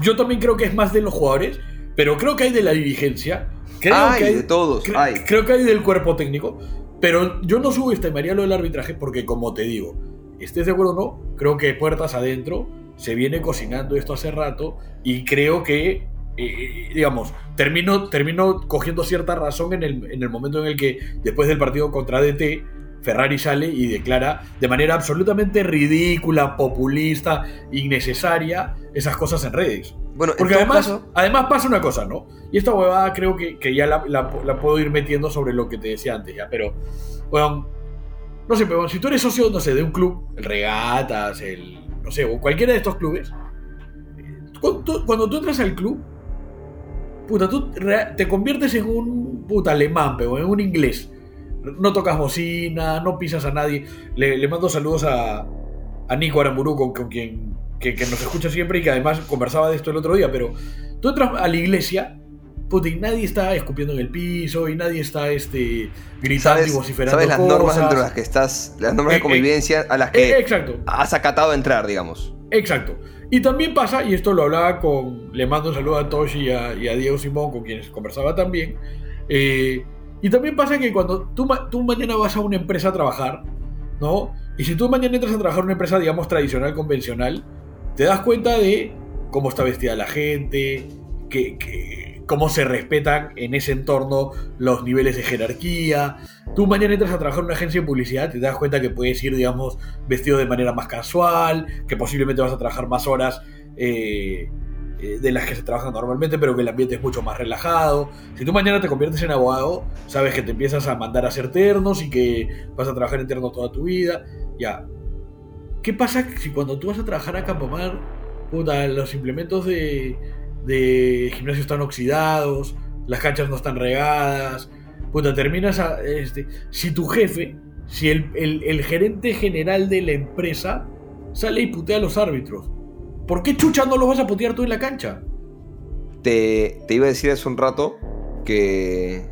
Yo también creo que es más de los jugadores. Pero creo que hay de la dirigencia. Creo que hay de todos, cre- hay. Creo que hay del cuerpo técnico. Pero yo no subestimaría lo del arbitraje porque, como te digo, estés de acuerdo o no, creo que puertas adentro se viene cocinando esto hace rato y creo que, eh, digamos, termino, termino cogiendo cierta razón en el, en el momento en el que, después del partido contra DT, Ferrari sale y declara de manera absolutamente ridícula, populista, innecesaria, esas cosas en redes. Bueno, en Porque además, caso- además pasa una cosa, ¿no? Y esta huevada creo que, que ya la, la- la puedo ir metiendo sobre lo que te decía antes, ya, pero, bueno, no sé, pero si tú eres socio, no sé, de un club, el Regatas, el, no sé, o cualquiera de estos clubes, eh, cuando tú, cuando tú entras al club, puta, tú te conviertes en un puta alemán, pero en un inglés. No tocas bocina, no pisas a nadie. Le, le mando saludos a, a Nico Aramburu, con, con quien que, que nos escucha siempre y que además conversaba de esto el otro día, pero tú entras a la iglesia, puta, y nadie está escupiendo en el piso, y nadie está este, gritando y ¿Sabes, vociferando sabes las cosas. normas entre las que estás, las normas Eh, de eh, convivencia a las Eh, que exacto. has acatado entrar, digamos? Exacto. Y también pasa, y esto lo hablaba con. Le mando un saludo a Toshi y a, y a Diego Simón, con quienes conversaba también. eh, y también pasa que cuando tú, tú mañana vas a una empresa a trabajar, ¿no? Y si tú mañana entras a trabajar en una empresa, digamos, tradicional, convencional, te das cuenta de cómo está vestida la gente, que, que- cómo se respetan en ese entorno los niveles de jerarquía. Tú mañana entras a trabajar en una agencia de publicidad, te das cuenta que puedes ir, digamos, vestido de manera más casual, que posiblemente vas a trabajar más horas eh, eh, de las que se trabajan normalmente, pero que el ambiente es mucho más relajado. Si tú mañana te conviertes en abogado, sabes que te empiezas a mandar a hacer ternos y que vas a trabajar en terno toda tu vida. Ya. ¿Qué pasa si cuando tú vas a trabajar a Campomar, puta, los implementos de, de gimnasio están oxidados, las canchas no están regadas, puta, terminas a, este, si tu jefe, si el, el- el gerente general de la empresa sale y putea a los árbitros, ¿por qué chucha no los vas a putear tú en la cancha? Te, te iba a decir hace un rato que. eh,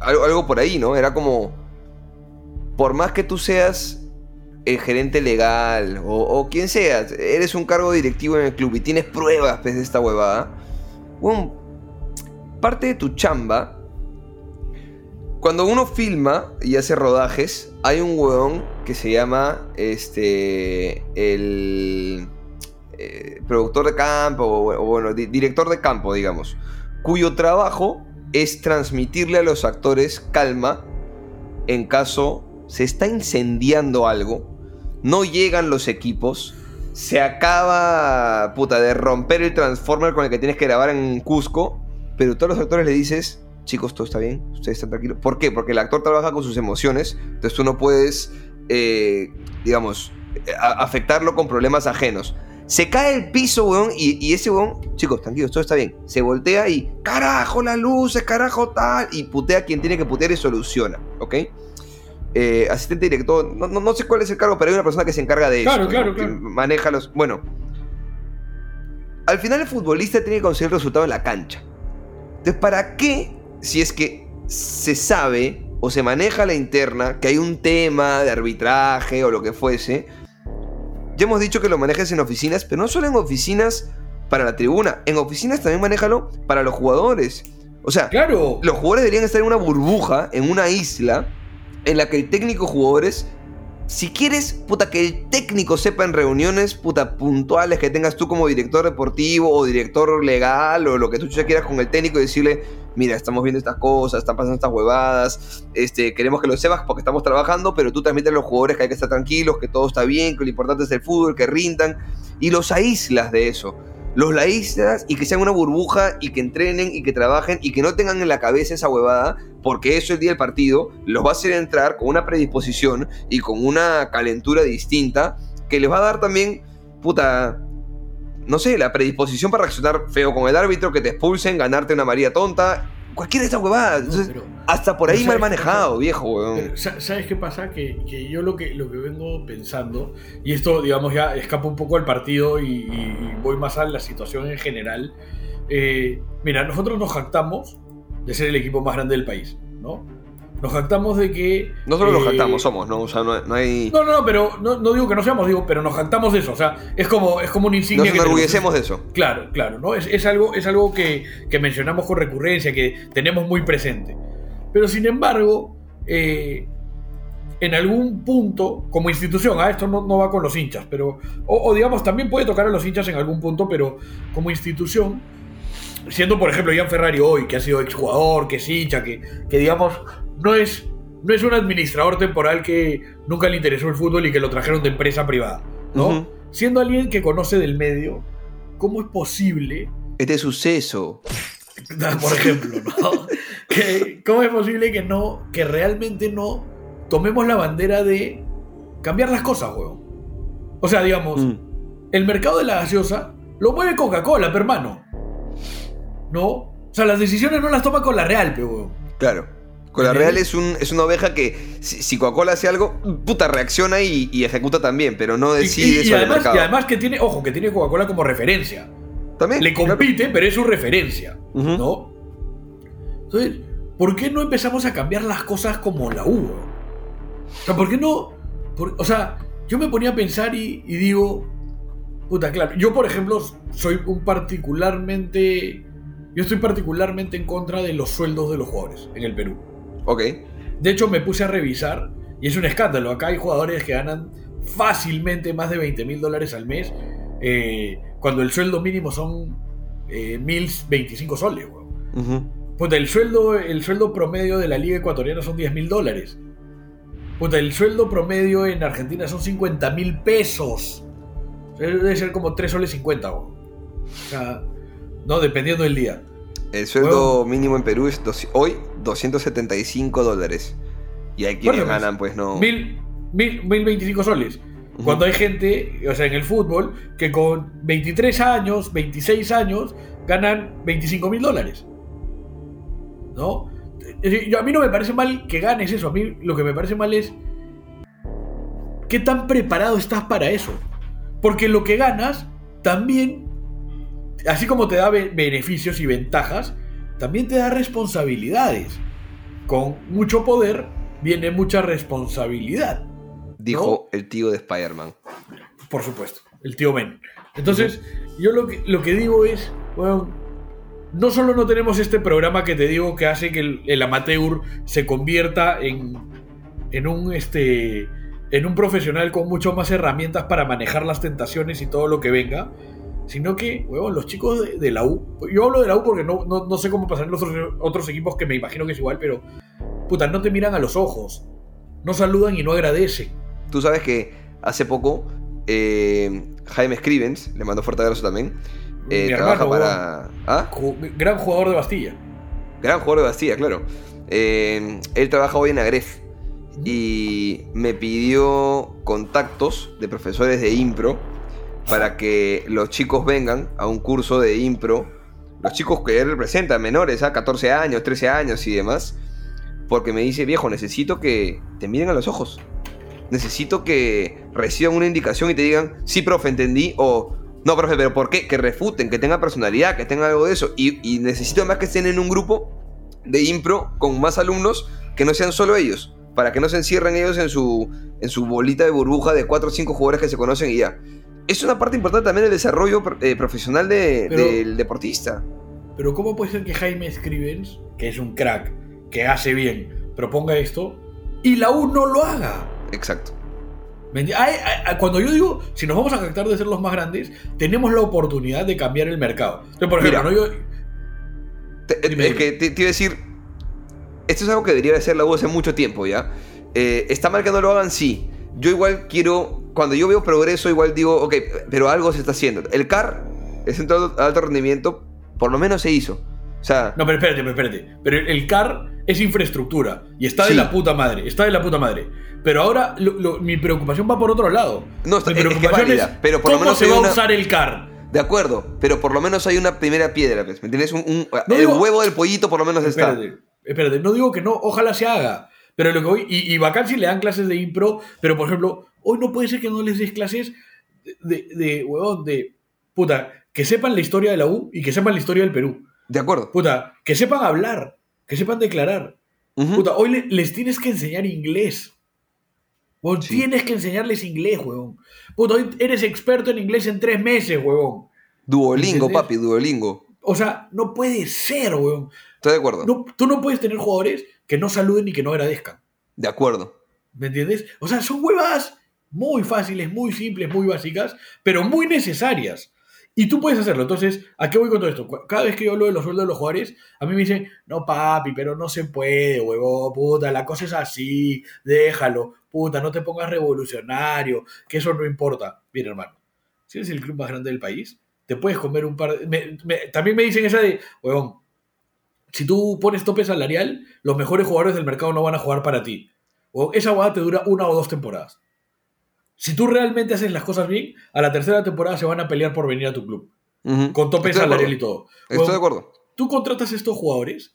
Algo, algo por ahí, ¿no? Era como. Por más que tú seas el gerente legal o, quien seas, eres un cargo directivo en el club y tienes pruebas pues, de esta huevada. Parte de tu chamba. Cuando uno filma y hace rodajes, hay un huevón que se llama este. El eh, productor de campo o, bueno, di- director de campo, digamos, cuyo trabajo es transmitirle a los actores calma en caso se está incendiando algo, no llegan los equipos, se acaba puta de romper el transformer con el que tienes que grabar en Cusco, pero todos los actores le dices, chicos, todo está bien, ustedes están tranquilos. ¿Por qué? Porque el actor trabaja con sus emociones, entonces tú no puedes, eh, digamos, afectarlo con problemas ajenos. Se cae el piso, weón, y, ese weón, chicos, tranquilos, todo está bien. Se voltea y, carajo, las luces, carajo, tal, y putea quien tiene que putear y soluciona, ¿ok? Eh, asistente director, no, no, no sé cuál es el cargo, pero hay una persona que se encarga de Claro, eso. claro, claro. maneja los. Bueno, al final el futbolista tiene que conseguir el resultado en la cancha. Entonces, ¿para qué, si es que se sabe o se maneja la interna que hay un tema de arbitraje o lo que fuese? Ya hemos dicho que lo manejes en oficinas, pero no solo en oficinas para la tribuna, en oficinas también manéjalo para los jugadores. O sea, Claro. los jugadores deberían estar en una burbuja, en una isla, en la que el técnico jugadores si quieres, puta, que el técnico sepa en reuniones, puta, puntuales que tengas tú como director deportivo o director legal o lo que tú quieras con el técnico y decirle, mira, estamos viendo estas cosas, están pasando estas huevadas, este, queremos que lo sepas porque estamos trabajando, pero tú transmites a los jugadores que hay que estar tranquilos, que todo está bien, que lo importante es el fútbol, que rindan, y los aíslas de eso. Los aíslas y que sean una burbuja y que entrenen y que trabajen y que no tengan en la cabeza esa huevada, porque eso el día del partido los va a hacer entrar con una predisposición y con una calentura distinta que les va a dar también, puta, no sé, la predisposición para reaccionar feo con el árbitro, que te expulsen, ganarte una María tonta, cualquiera de estas huevadas. No, pero- hasta por ahí mal ¿sabes qué manejado, viejo, weón. ¿Sabes qué pasa? Que, que yo lo que, lo que vengo pensando, y esto, digamos, ya escapa un poco al partido y, y voy más a la situación en general. eh, mira, nosotros nos jactamos de ser el equipo más grande del país, ¿no? Nos jactamos de que... No solo nos eh, jactamos, somos, ¿no? O sea, no, no hay... No, no, no, pero no, no digo que no seamos, digo, pero nos jactamos de eso. O sea, es como, es como una insignia Nos tenemos. enorgullecemos de eso. Claro, claro, ¿no? Es, es algo, es algo que, que mencionamos con recurrencia, que tenemos muy presente. Pero sin embargo, eh, en algún punto, como institución, ah, esto no, no va con los hinchas, pero, o, o digamos, también puede tocar a los hinchas en algún punto, pero como institución, siendo por ejemplo Ian Ferrari hoy, que ha sido exjugador, que es hincha, que, que digamos, no es, no es un administrador temporal que nunca le interesó el fútbol y que lo trajeron de empresa privada, ¿no? Siendo alguien que conoce del medio, ¿cómo es posible, Este suceso. por ejemplo, ¿no? que, ¿cómo es posible que no, que realmente no tomemos la bandera de cambiar las cosas, weón? O sea, digamos, Mm. el mercado de la gaseosa lo mueve Coca-Cola, hermano. ¿No? O sea, las decisiones no las toma con la Real, pe, weón. Claro. Con la ¿Entiendes? Real es, un, es una oveja que si, si Coca-Cola hace algo, puta, reacciona y, y ejecuta también, pero no Y, decide y- y sobre el además, mercado. y además que tiene, ojo, que tiene Coca-Cola como referencia. También. Le claro. compite, pero es su referencia. ¿No? Entonces, ¿por qué no empezamos a cambiar las cosas como la weón? O sea, ¿por qué no? por- o sea, yo me ponía a pensar y, y digo, puta, claro, yo por ejemplo soy un particularmente, yo estoy particularmente en contra de los sueldos de los jugadores en el Perú. Ok. De hecho, me puse a revisar y es un escándalo. Acá hay jugadores que ganan fácilmente más de 20 mil dólares al mes, eh, cuando el sueldo mínimo son eh, 1025 soles. Ujú. Puta, el sueldo, el sueldo promedio de la liga ecuatoriana son 10 mil dólares. Puta, el sueldo promedio en Argentina son 50 mil pesos. O sea, debe ser como 3 soles 50. weón. O sea, no, dependiendo del día. El sueldo mínimo en Perú es doci- hoy 275 dólares. Y hay quienes Bueno, ganan, pues no. Mil, mil, mil 25 soles. Cuando hay gente, o sea, en el fútbol, que con 23 años, 26 años, ganan 25 mil dólares. ¿No? Yo- a mí no me parece mal que ganes eso. A mí lo que me parece mal es. ¿Qué tan preparado estás para eso? Porque lo que ganas también, así como te da be- beneficios y ventajas, también te da responsabilidades. Con mucho poder viene mucha responsabilidad. Dijo el tío de Spider-Man. Por supuesto, el tío Ben. Entonces, yo lo que, lo que digo es, bueno, no solo no tenemos este programa que te digo que hace que el, el amateur se convierta en, en un este en un profesional con mucho más herramientas para manejar las tentaciones y todo lo que venga, sino que, huevón, los chicos de, de la U, yo hablo de la U porque no, no, no sé cómo pasar en los otros, otros equipos que me imagino que es igual, pero, puta, no te miran a los ojos, no saludan y no agradecen. Tú sabes que hace poco eh, Jaime Scrivens, le mando fuerte abrazo también, eh, Mi trabaja hermano, para... ¿Ah? Gran jugador de Bastilla. Gran jugador de Bastilla, claro. Eh, él trabaja hoy en Agref y me pidió contactos de profesores de impro para que los chicos vengan a un curso de impro. Los chicos que él representa, menores, a 14 años, 13 años y demás. Porque me dice, viejo, necesito que te miren a los ojos. Necesito que reciban una indicación y te digan, sí, profe, entendí. O, no, profe, pero ¿por qué? Que refuten, que tengan personalidad, que tengan algo de eso. Y, necesito más que estén en un grupo de impro con más alumnos que no sean solo ellos. Para que no se encierren ellos en su, en su bolita de burbuja de 4 o 5 jugadores que se conocen y ya. Es una parte importante también del desarrollo eh, profesional de- Pero- del deportista. Pero ¿cómo puede ser que Jaime Scrivens, que es un crack, que hace bien, proponga esto, y la U no lo haga? Exacto. ¿Me enti- hay- hay- hay- cuando yo digo, si nos vamos a jactar de ser los más grandes, tenemos la oportunidad de cambiar el mercado. Entonces, por ejemplo, Mira. ¿no? Yo- Te- Dime, es que te, te iba a decir, esto es algo que debería de hacer la U hace mucho tiempo ya. Eh, ¿Está mal que no lo hagan? Sí. Yo igual quiero, cuando yo veo progreso, igual digo, ok, pero algo se está haciendo. El CAR, el centro de alto rendimiento, por lo menos se hizo. O sea, No, pero espérate, pero espérate. Pero el- CAR es infraestructura y está de Sí. la puta madre, está de la puta madre. Pero ahora lo- lo- mi preocupación va por otro lado. No, está- mi es que es preocupación válida, pero por lo ¿cómo menos se va una- a usar el CAR? de acuerdo, pero por lo menos hay una primera piedra, pues, ¿me entiendes? Un- un- No el digo- huevo del pollito por lo menos está. Espérate, no digo que no, ojalá se haga. Pero lo que voy, y, y si le dan clases de impro, pero por ejemplo, hoy no puede ser que no les des clases de, de, de, huevón, de, puta, que sepan la historia de la U y que sepan la historia del Perú. De acuerdo. Puta, que sepan hablar, que sepan declarar. Puta, hoy le- les tienes que enseñar inglés. Huevón, Sí. Tienes que enseñarles inglés, huevón. Puta, hoy eres experto en inglés en tres meses, huevón. Duolingo, ¿Entendés? papi, Duolingo. O sea, no puede ser, huevón. Estoy de acuerdo. No, tú no puedes tener jugadores que no saluden y que no agradezcan. De acuerdo. ¿Me entiendes? O sea, son huevas muy fáciles, muy simples, muy básicas, pero muy necesarias. Y tú puedes hacerlo. Entonces, ¿a qué voy con todo esto? Cada vez que yo hablo de los sueldos de los jugadores, a mí me dicen, no papi, pero no se puede, huevo, puta, la cosa es así, déjalo, puta, no te pongas revolucionario, que eso no importa. Mira, hermano, si eres el club más grande del país, te puedes comer un par de... me- me- también me dicen esa de, huevón, si tú pones tope salarial, los mejores jugadores del mercado no van a jugar para ti. O esa guada te dura una o dos temporadas. Si tú realmente haces las cosas bien, a la tercera temporada se van a pelear por venir a tu club. Con tope Estoy de salarial y todo. Estoy de acuerdo. Tú contratas a estos jugadores.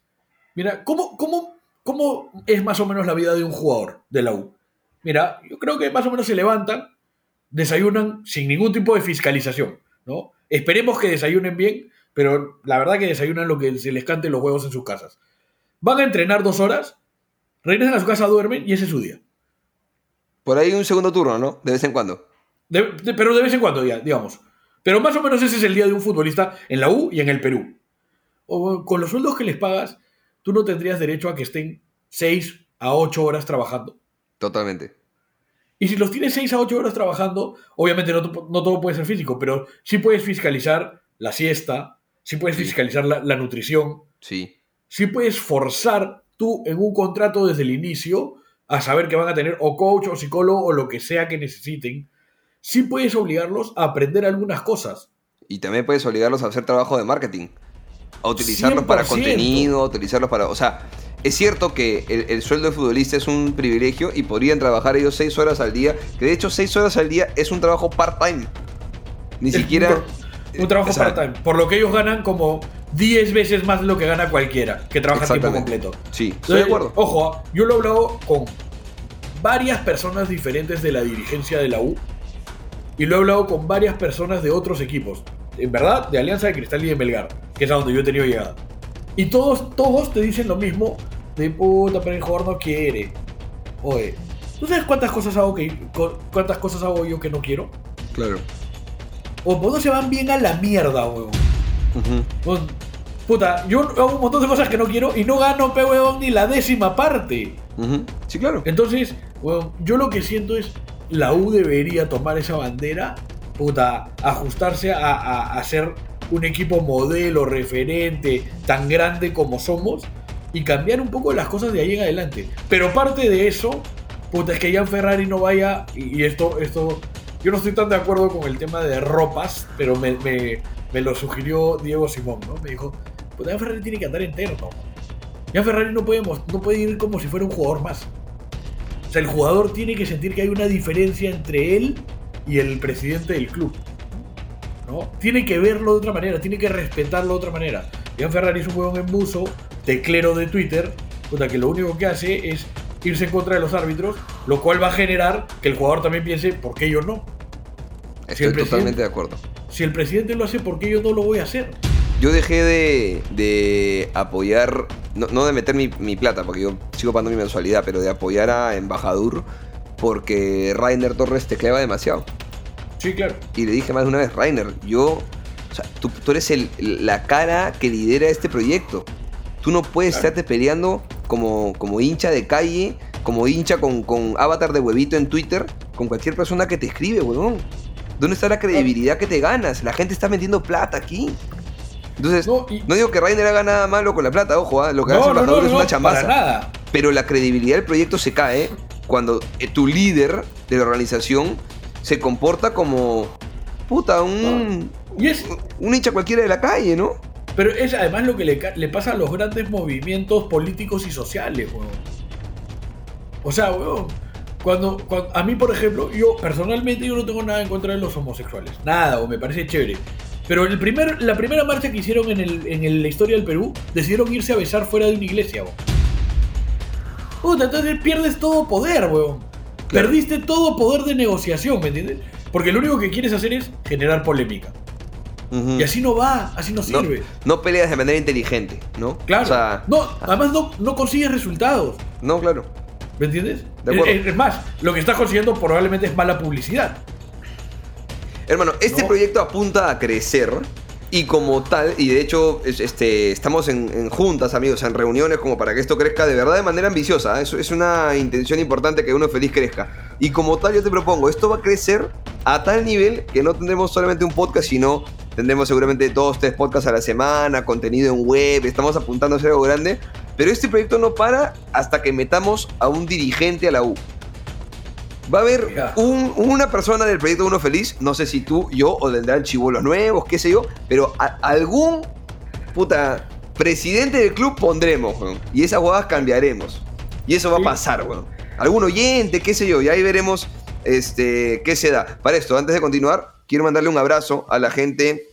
Mira, ¿cómo, cómo, ¿cómo es más o menos la vida de un jugador de la U? Mira, yo creo que más o menos se levantan, desayunan sin ningún tipo de fiscalización, ¿no? Esperemos que desayunen bien, pero la verdad que desayunan lo que se les cante los huevos en sus casas. Van a entrenar dos horas, regresan a su casa, duermen y ese es su día. Por ahí un segundo turno, ¿no? De vez en cuando. De- de- pero de vez en cuando, ya, digamos. Pero más o menos ese es el día de un futbolista en la U y en el Perú. O con los sueldos que les pagas, tú no tendrías derecho a que estén 6 a 8 horas trabajando. Totalmente. Y si los tienes 6 a 8 horas trabajando, obviamente no, to- no todo puede ser físico, pero sí puedes fiscalizar la siesta, sí puedes Sí. fiscalizar la, la nutrición, Sí. sí puedes forzar tú en un contrato desde el inicio a saber que van a tener o coach o psicólogo o lo que sea que necesiten. Sí puedes obligarlos a aprender algunas cosas. Y también puedes obligarlos a hacer trabajo de marketing. A utilizarlos para 100%. contenido, a utilizarlos para... O sea, es cierto que el, el sueldo de futbolista es un privilegio y podrían trabajar ellos seis horas al día, que de hecho seis horas al día es un trabajo part-time. Ni siquiera... un trabajo part-time. Por lo que ellos ganan como 10 veces más de lo que gana cualquiera que trabaja tiempo completo. Sí, estoy de acuerdo. Ojo, ah, yo lo he hablado con varias personas diferentes de la dirigencia de la U y lo he hablado con varias personas de otros equipos. En verdad, de Alianza de Cristal y de Melgar, que es a donde yo he tenido llegada. Y todos, todos te dicen lo mismo de puta, pero el jugador no quiere. Oye, ¿tú sabes cuántas cosas hago que cu- cuántas cosas hago yo que no quiero? Claro. O pues no se van bien a la mierda, weón. Ujú. Pues, puta, yo hago un montón de cosas que no quiero y no gano, pe, weón, ni la décima parte. Sí, claro. Entonces, weón, yo lo que siento es, la U debería tomar esa bandera, puta, ajustarse a, a, a ser un equipo modelo, referente, tan grande como somos, y cambiar un poco las cosas de ahí en adelante. Pero parte de eso, puta, es que Jan Ferrari no vaya, y esto, esto, yo no estoy tan de acuerdo con el tema de ropas, pero me, me, me lo sugirió Diego Simón, ¿no? Me dijo, puta, Jan Ferrari tiene que andar interno. Jan Ferrari no puede, no puede ir como si fuera un jugador más. O sea, el jugador tiene que sentir que hay una diferencia entre él y el presidente del club. ¿no? Tiene que verlo de otra manera, tiene que respetarlo de otra manera. Ian Ferrari es un huevón en buzo, teclero de Twitter, que lo único que hace es irse en contra de los árbitros, lo cual va a generar que el jugador también piense, ¿por qué yo no? Estoy totalmente de acuerdo. Si el presidente lo hace, ¿por qué yo no lo voy a hacer? Yo dejé de, de apoyar, no, no de meter mi, mi plata, porque yo sigo pagando mi mensualidad, pero de apoyar a Embajador porque Rainer Torres tecleaba demasiado. Sí, claro. Y le dije más de una vez, Rainer, yo, o sea, tú, tú eres el- la cara que lidera este proyecto. Tú no puedes Claro. estarte peleando como, como hincha de calle, como hincha con, con avatar de huevito en Twitter, con cualquier persona que te escribe, weón. ¿Dónde está la credibilidad que te ganas? La gente está metiendo plata aquí. Entonces, No, digo que Rainer haga nada malo con la plata, ojo, ¿ah? lo que No, hace no, no, es una chambaza. para nada. Pero la credibilidad del proyecto se cae cuando eh, tu líder de la organización se comporta como puta, un, Y es, un hincha cualquiera de la calle, ¿no? Pero es además lo que le, pasa a los grandes movimientos políticos y sociales, weón. O sea, weón, cuando, cuando- a mí, por ejemplo, yo personalmente yo no tengo nada en contra de los homosexuales. Nada, o me parece chévere. Pero el primer, la primera marcha que hicieron en, el, en el- la historia del Perú, decidieron irse a besar fuera de una iglesia, weón. Puta, entonces pierdes todo poder, weón. Claro. Perdiste todo poder de negociación, ¿me entiendes? Porque lo único que quieres hacer es generar polémica. Y así no va, así no sirve. no peleas de manera inteligente, ¿no? Claro. O sea, no, además no, no consigues resultados. no, claro. ¿Me entiendes? Es, es más, lo que estás consiguiendo probablemente es mala publicidad. Hermano, este No. proyecto apunta a crecer y como tal, y de hecho es- este, estamos en, en juntas, amigos, en reuniones como para que esto crezca de verdad de manera ambiciosa. ¿eh? Es, es una intención importante que uno feliz crezca. Y como tal, yo te propongo, esto va a crecer a tal nivel que no tendremos solamente un podcast, sino tendremos seguramente dos, tres podcasts a la semana, contenido en web, estamos apuntando a hacer algo grande. Pero este proyecto no para hasta que metamos a un dirigente a la U. Va a haber un- una persona del proyecto Uno Feliz, no sé si tú, yo o vendrán chivolos nuevos, qué sé yo, pero a- algún puta presidente del club pondremos, weón. Y esas jugadas cambiaremos. Y eso va a pasar, weón. Algún oyente, qué sé yo, y ahí veremos este, qué se da. Para esto, antes de continuar, quiero mandarle un abrazo a la gente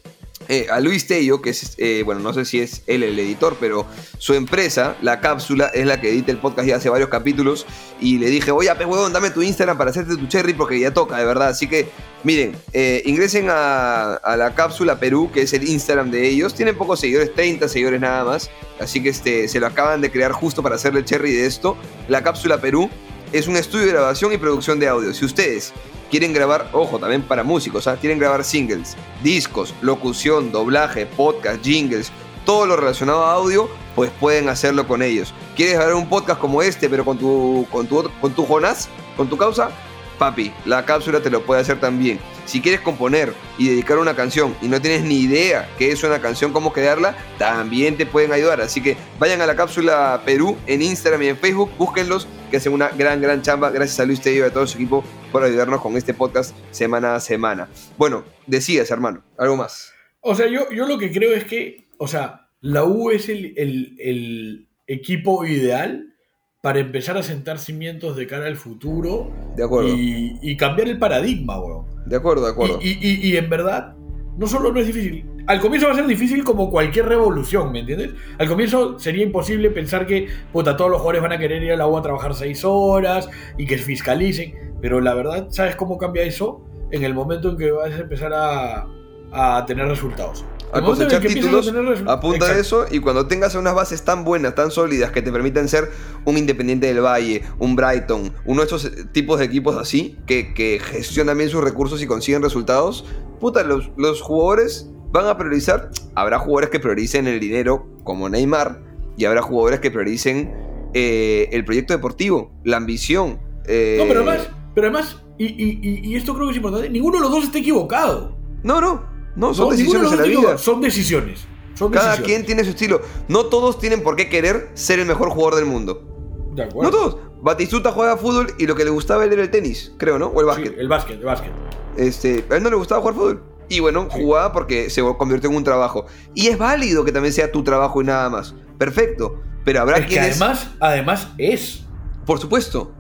eh, a Luis Tello, que es, eh, bueno, no sé si es él el editor, pero su empresa, La Cápsula, es la que edita el podcast ya hace varios capítulos. Y le dije, oye, pe huevón, dame tu Instagram para hacerte tu cherry porque ya toca, de verdad. Así que, miren, eh, ingresen a, a La Cápsula Perú, que es el Instagram de ellos. Tienen pocos seguidores, 30 seguidores nada más. Así que este, se lo acaban de crear justo para hacerle el cherry de esto. La Cápsula Perú es un estudio de grabación y producción de audio. Si ustedes quieren grabar, ojo, también para músicos, ¿ah? quieren grabar singles, discos, locución, doblaje, podcast, jingles, todo lo relacionado a audio, pues pueden hacerlo con ellos. ¿Quieres grabar un podcast como este, pero con tu, con tu, con tu Jonás, con tu causa? Papi, la cápsula te lo puede hacer también. Si quieres componer y dedicar una canción y no tienes ni idea qué es una canción, cómo crearla, también te pueden ayudar. Así que vayan a la cápsula Perú en Instagram y en Facebook, búsquenlos, que hacen una gran, gran chamba. Gracias a Luis Tello y a todo su equipo por ayudarnos con este podcast semana a semana. Bueno, decías, hermano, algo más. O sea, yo, yo lo que creo es que, o sea, la U es el, el- el equipo ideal para empezar a sentar cimientos de cara al futuro De acuerdo, y, y cambiar el paradigma, weón. de acuerdo, de acuerdo. Y, y- y- y en verdad, no solo no es difícil. Al comienzo va a ser difícil como cualquier revolución, ¿me entiendes? Al comienzo sería imposible pensar que, puta, todos los jugadores van a querer ir a la U a trabajar seis horas y que fiscalicen. Pero la verdad, ¿sabes cómo cambia eso? En el momento en que vas a empezar a, a tener resultados. a cosechar títulos, a apunta a eso y cuando tengas unas bases tan buenas, tan sólidas que te permitan ser un Independiente del Valle, un Brighton, uno de esos eh, tipos de equipos así, que, que gestionan bien sus recursos y consiguen resultados, puta, los, los jugadores van a priorizar, habrá jugadores que prioricen el dinero, como Neymar, y habrá jugadores que prioricen eh, el proyecto deportivo, la ambición. eh, No, pero además, pero además y, y- y- esto creo que es importante, ninguno de los dos está equivocado. No, no, no, son No, de decisiones dos la vida. Son decisiones. Son Cada decisiones. quien tiene su estilo. No todos tienen por qué querer ser el mejor jugador del mundo. De acuerdo. No todos. Batistuta juega fútbol y lo que le gustaba a él era el tenis, creo, ¿no? O el Sí, básquet. el básquet, el básquet. Este, a él no le gustaba jugar fútbol. Y bueno, jugaba porque se convirtió en un trabajo. Y es válido que también sea tu trabajo y nada más. Perfecto. Pero habrá Es que quienes. además, además es. Por supuesto.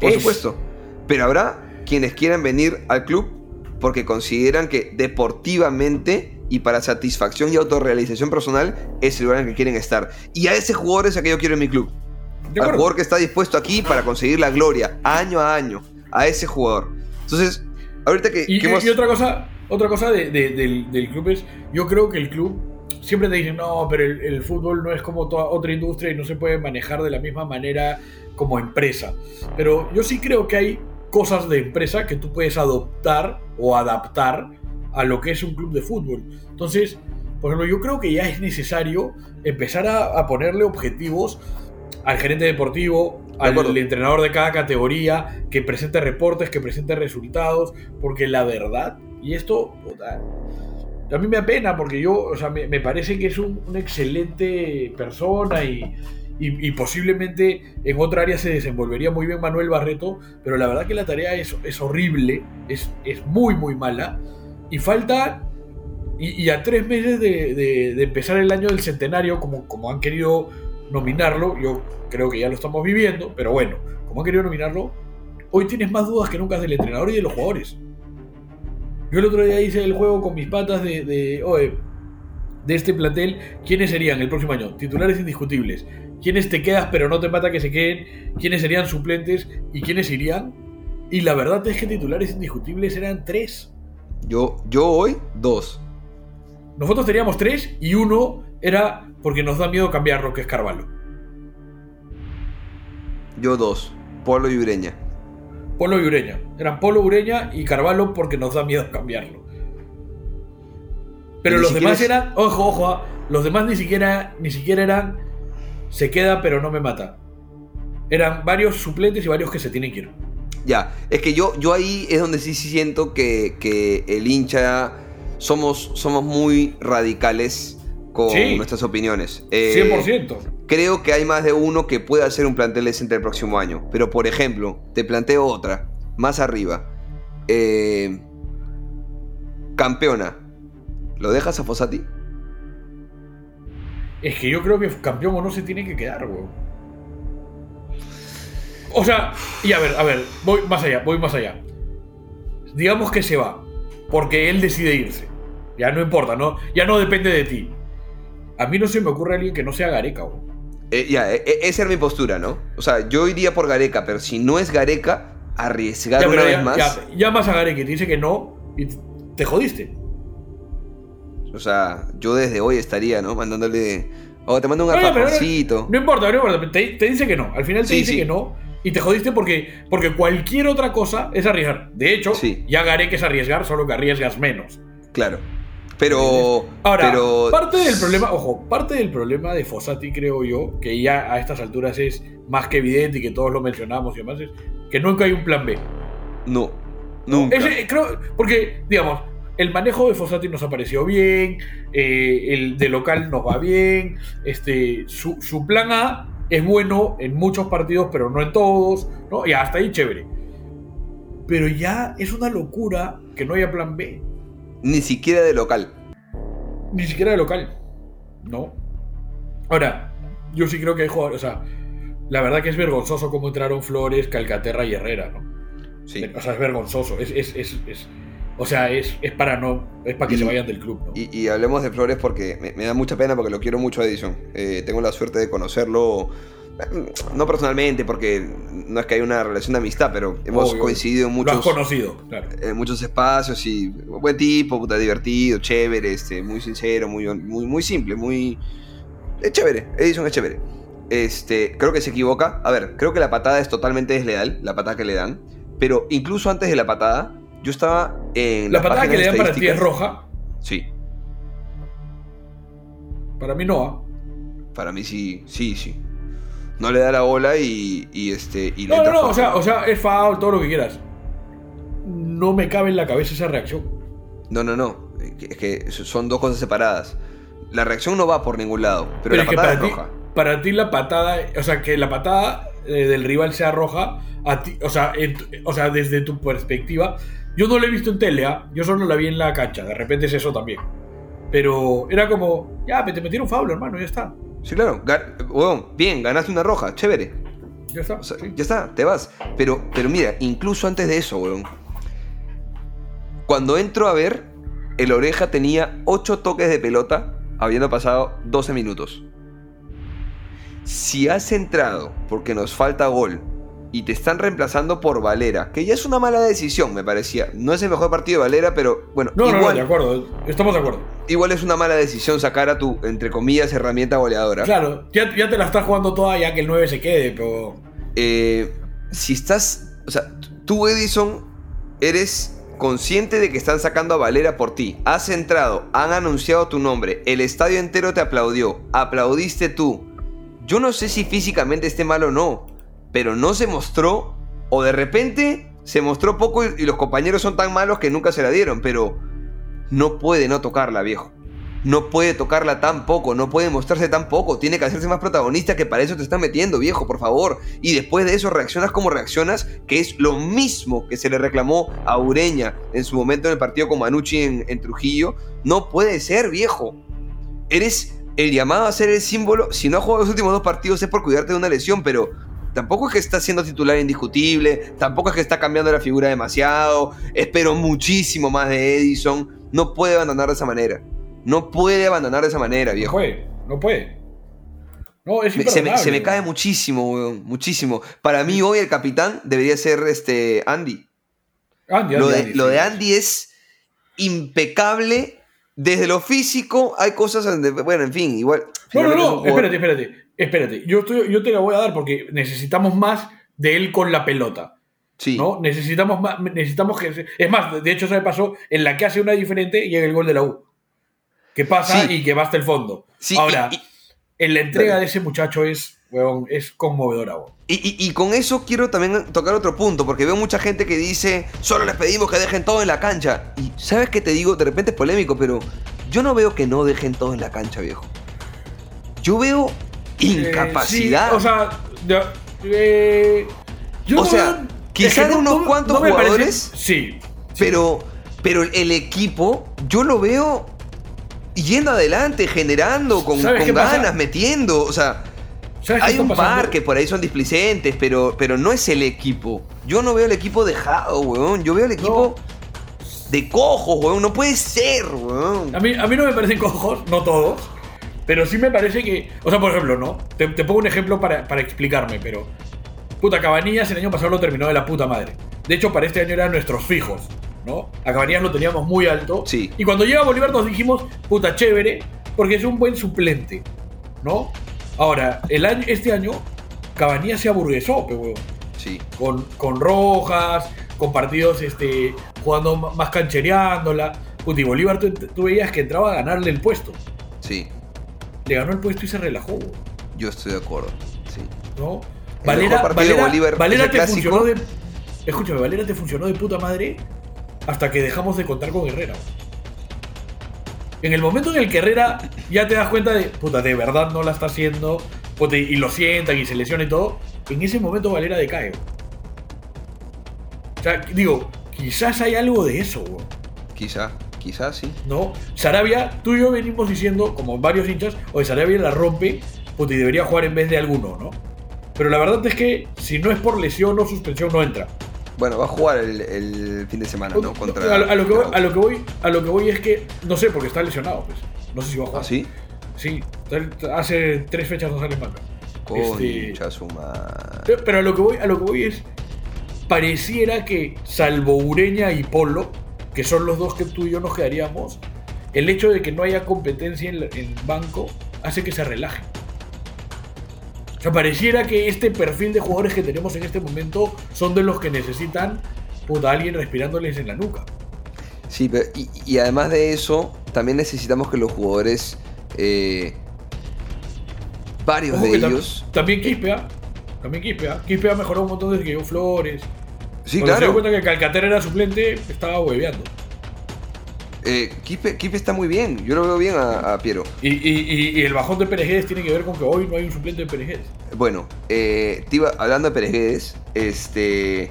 Por Es. supuesto. Pero habrá quienes quieran venir al club porque consideran que deportivamente y para satisfacción y autorrealización personal es el lugar en el que quieren estar. Y a ese jugador es a que yo quiero en mi club. Al jugador que está dispuesto aquí para conseguir la gloria, año a año, a ese jugador. Entonces, ahorita que, Y, que hemos- y otra cosa, otra cosa de- de- del, del club es, yo creo que el club siempre te dicen, no, pero el, el fútbol no es como toda otra industria y no se puede manejar de la misma manera como empresa. Pero yo sí creo que hay cosas de empresa que tú puedes adoptar o adaptar a lo que es un club de fútbol. Entonces, por ejemplo, yo creo que ya es necesario empezar a, a ponerle objetivos al gerente deportivo, al acuerdo. entrenador de cada categoría que presente reportes, que presente resultados, porque la verdad, y esto puta, a me apena porque yo, o sea, me, me parece que es un, una excelente persona y, y- posiblemente en otra área se desenvolvería muy bien Manuel Barreto, pero la verdad que la tarea es, horrible, es, es muy, muy mala, y falta, y, a tres meses de, de- de empezar el año del centenario, como, como han querido nominarlo, yo creo que ya lo estamos viviendo, pero bueno, como han querido nominarlo, hoy tienes más dudas que nunca del entrenador y de los jugadores. Yo el otro día hice el juego con mis patas de, de, de este plantel, ¿quiénes serían el próximo año? Titulares indiscutibles. ¿Quiénes te quedas pero no te mata que se queden? ¿Quiénes serían suplentes? ¿Y quiénes irían? Y la verdad es que titulares indiscutibles eran tres. Yo, yo hoy, dos. Nosotros teníamos tres y uno era porque nos da miedo cambiarlo, que es Carvalho. Yo dos. Polo y Ureña. Polo y Ureña. Eran Polo, Ureña y Carvalho porque nos da miedo cambiarlo. Pero los demás eran, ojo, ojo, ah, los demás ni siquiera, ni siquiera eran se queda pero no me mata. Eran varios suplentes y varios que se tienen que ir. Ya, es que yo, yo ahí es donde sí, sí siento que, que el hincha somos, somos muy radicales con Sí. nuestras opiniones. Eh, 100%. Creo que hay más de uno que puede hacer un plantel decente el próximo año. Pero, por ejemplo, te planteo otra, más arriba. Eh, campeona. ¿Lo dejas a Fossati? Es que yo creo que campeón o no se tiene que quedar, weón. O sea, y a ver, a ver, voy más allá, voy más allá. Digamos que se va, porque él decide irse. Ya no importa, ¿no? Ya no depende de ti. A mí no se me ocurre alguien que no sea Gareca, weón. Eh, ya, eh, eh, esa era mi postura, ¿no? O sea, yo iría por Gareca, pero si no es Gareca, arriesgar Ya, una vez más. ya, llamas a Gareca y te dice que no y te jodiste. O sea, yo desde hoy estaría, ¿no? Mandándole. Oh, te mando un no- alfajorcito. No importa, no importa. Te, te dice que no. Al final te Sí, dice sí. que no. Y te jodiste porque, porque cualquier otra cosa es arriesgar. De hecho, Sí. ya Gareca es arriesgar, solo que arriesgas menos. Claro. Pero. Ahora, pero. parte del problema, ojo, parte del problema de Fossati, creo yo, que ya a estas alturas es más que evidente y que todos lo mencionamos y demás, es que nunca hay un plan B. No. Nunca. Ese, creo, porque, digamos, el manejo de Fossati nos ha parecido bien, eh, el de local nos va bien, este, su, su plan A es bueno en muchos partidos, pero no en todos, ¿no? Y hasta ahí chévere. Pero ya es una locura que no haya plan B. Ni siquiera de local. Ni siquiera de local. No. Ahora, yo sí creo que hay jugadores. O sea, la verdad que es vergonzoso cómo entraron Flores, Calcaterra y Herrera, ¿no? Sí. O sea, es vergonzoso. Es, es, es, es- o sea, es, es para no. Es para que Y- se vayan del club, ¿no? Y, y hablemos de Flores porque me, me da mucha pena porque lo quiero mucho a Edison. Eh, tengo la suerte de conocerlo, eh, no personalmente porque no es que haya una relación de amistad, pero hemos Obvio. coincidido en Lo has muchos, conocido, claro. en muchos espacios y buen tipo, puta, divertido, chévere, este, muy sincero, muy, muy, muy simple, muy... Es chévere, Edison es chévere. Este, creo que se equivoca. A ver, creo que la patada es totalmente desleal, la patada que le dan. Pero incluso antes de la patada, yo estaba en... La patada que le dan para ti es roja. Sí, Para mí no. ¿ah? Para mí sí, sí, sí. No le da la bola y, y este. Y No, no, no. O sea, o sea, es foul, todo lo que quieras. No me cabe en la cabeza esa reacción. no, no, no. Es que son dos cosas separadas. La reacción no va por ningún lado, pero, Pero, la es patada para es ti, roja. para ti la patada, o sea, que la patada eh, del rival sea roja, a ti, o sea, en o sea, desde tu perspectiva, yo no la he visto en tele, ¿ah? yo solo la vi en la cancha, de repente es eso también. Pero era como, ya, te metieron foul, hermano, ya está. Sí, claro. Huevón, bien, ganaste una roja, chévere. Ya está. O sea, sí. Ya está, te vas. Pero, pero mira, incluso antes de eso, weón. Cuando entro a ver, el oreja tenía 8 toques de pelota, habiendo pasado 12 minutos. Si has entrado porque nos falta gol y te están reemplazando por Valera, que ya es una mala decisión, me parecía. No es el mejor partido de Valera, pero bueno, No, no, no, igual, de acuerdo, estamos de acuerdo. igual es una mala decisión sacar a tu, entre comillas, herramienta goleadora. Claro, ya, ya te la estás jugando toda ya que el 9 se quede, pero... eh, si estás, o sea, tú Edison eres consciente de que están sacando a Valera por ti, has entrado, han anunciado tu nombre, el estadio entero te aplaudió, aplaudiste tú. Yo no sé si físicamente esté mal o no, pero no se mostró, o de repente se mostró poco y, los compañeros son tan malos que nunca se la dieron, pero no puede no tocarla, viejo. No puede tocarla tan poco, no puede mostrarse tan poco, tiene que hacerse más protagonista que para eso te están metiendo, viejo, por favor. Y después de eso reaccionas como reaccionas, que es lo mismo que se le reclamó a Ureña en su momento en el partido con Manucci en, en Trujillo. No puede ser, viejo. Eres el llamado a ser el símbolo. Si no has jugado los últimos dos partidos es por cuidarte de una lesión, pero tampoco es que está siendo titular indiscutible, tampoco es que está cambiando la figura demasiado. Espero muchísimo más de Edison. No puede abandonar de esa manera. No puede abandonar de esa manera, No viejo. puede, no puede. No, es Me- se, me, se me cae muchísimo, weón, muchísimo. Para mí hoy el capitán debería ser este Andy. Andy, Lo Andy, de, Andy, lo sí. de Andy es impecable. Desde lo físico hay cosas donde, bueno, en fin, igual. No, no, es no, espérate, espérate. Espérate, yo, estoy, yo te la voy a dar porque necesitamos más de él con la pelota. Sí, ¿no? Necesitamos más, necesitamos que. Es más, de hecho, se me pasó en la que hace una diferente llega el gol de la U. Que pasa Sí. y que va hasta el fondo. Sí, Ahora, y- y- en la entrega de ese muchacho es, weón, es conmovedora, weón. Y, y- y con eso quiero también tocar otro punto, porque veo mucha gente que dice, solo les pedimos que dejen todo en la cancha. Y sabes qué te digo, de repente es polémico, pero yo no veo que no dejen todo en la cancha, viejo. Yo veo incapacidad. Eh, sí, o sea, de- eh, yo O sea, veo- quizá es de unos cuantos parece- jugadores, sí. pero, pero el equipo, yo lo veo yendo adelante, generando, con, ganas, metiendo. O sea, ¿Sabes qué hay un par que por ahí son displicentes, pero, pero no es el equipo. Yo no veo el equipo dejado, weón. Yo veo el equipo de cojos, weón. No puede ser, weón. A mí, a mí no me parecen cojos, no todos, pero sí me parece que. O sea, por ejemplo, ¿no? Te, te pongo un ejemplo para, para explicarme, pero. Puta, Cabanillas el año pasado lo terminó de la puta madre. De hecho, para este año eran nuestros fijos, ¿no? A Cabanillas lo teníamos muy alto. Sí. Y cuando llega Bolívar nos dijimos, puta, chévere, porque es un buen suplente, ¿no? Ahora, el año, este año, Cabanillas se aburguesó, pe, huevón Sí, con, con Rojas, con partidos este, jugando más canchereándola. Puta, y Bolívar tú, tú veías que entraba a ganarle el puesto. sí. Le ganó el puesto y se relajó, Yo estoy de acuerdo. Sí. ¿no? El Valera, Valera, Bolívar, Valera te clásico. funcionó de. Escúchame, Valera te funcionó de puta madre hasta que dejamos de contar con Herrera. En el momento en el que Herrera ya te das cuenta de, puta, de verdad no la está haciendo, puta, y lo sientan y se lesiona y todo, en ese momento Valera decae. O sea, digo, quizás hay algo de eso, weón. Quizá, quizá sí. ¿no? Sarabia, tú y yo venimos diciendo, como varios hinchas, oye, Sarabia la rompe, puta, y debería jugar en vez de alguno, ¿no? Pero la verdad es que si no es por lesión o suspensión, no entra. Bueno, va a jugar el, el fin de semana, ¿no? Contra. a, lo- a lo que voy, a lo que voy, a lo que voy es que, no sé, porque está lesionado, pues. No sé si va a jugar. ¿Ah, sí? Sí, hace tres fechas no sale en banca. Este, Concha su madre. pero a lo que voy, a lo que voy es. Pareciera que, salvo Ureña y Polo, que son los dos que tú y yo nos quedaríamos, el hecho de que no haya competencia en, en banco hace que se relaje. O sea, pareciera que este perfil de jugadores que tenemos en este momento son de los que necesitan puta, alguien respirándoles en la nuca. Sí, pero, y, y además de eso, también necesitamos que los jugadores. eh, varios Ojo de tam- ellos. También Quispe, ¿ah? También Quispe, ¿ah? Quispe ha mejorado un montón desde que llegó Flores. Sí, Cuando se dio claro. cuenta que Calcaterra era suplente, estaba hueveando. Eh, Quispe está muy bien. Yo lo veo bien a, a Piero. Y, y- el bajón de Pérez tiene que ver con que hoy no hay un suplente de Pérez. Bueno, eh, te iba- hablando de Pérez este.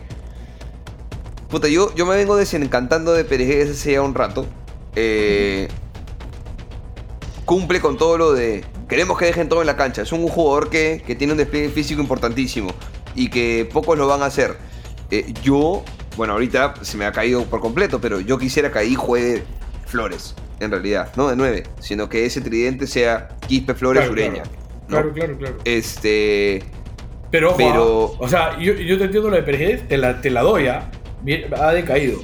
Puta, yo, yo me vengo desencantando de Pérez hace ya un rato. Eh, cumple con todo lo de. Queremos que dejen todo en la cancha. Es un jugador que, que tiene un despliegue físico importantísimo y que pocos lo van a hacer. Eh, yo, bueno, ahorita se me ha caído por completo, pero yo quisiera que ahí juegue Flores, en realidad, no de 9, sino que ese tridente sea Quispe, Flores, Claro, Ureña. claro. ¿no? Claro, claro, claro. Este. Pero, ojo, Pero- ah, o sea, yo, yo te entiendo lo de Pérez, te la, te la doy, ah, ha decaído.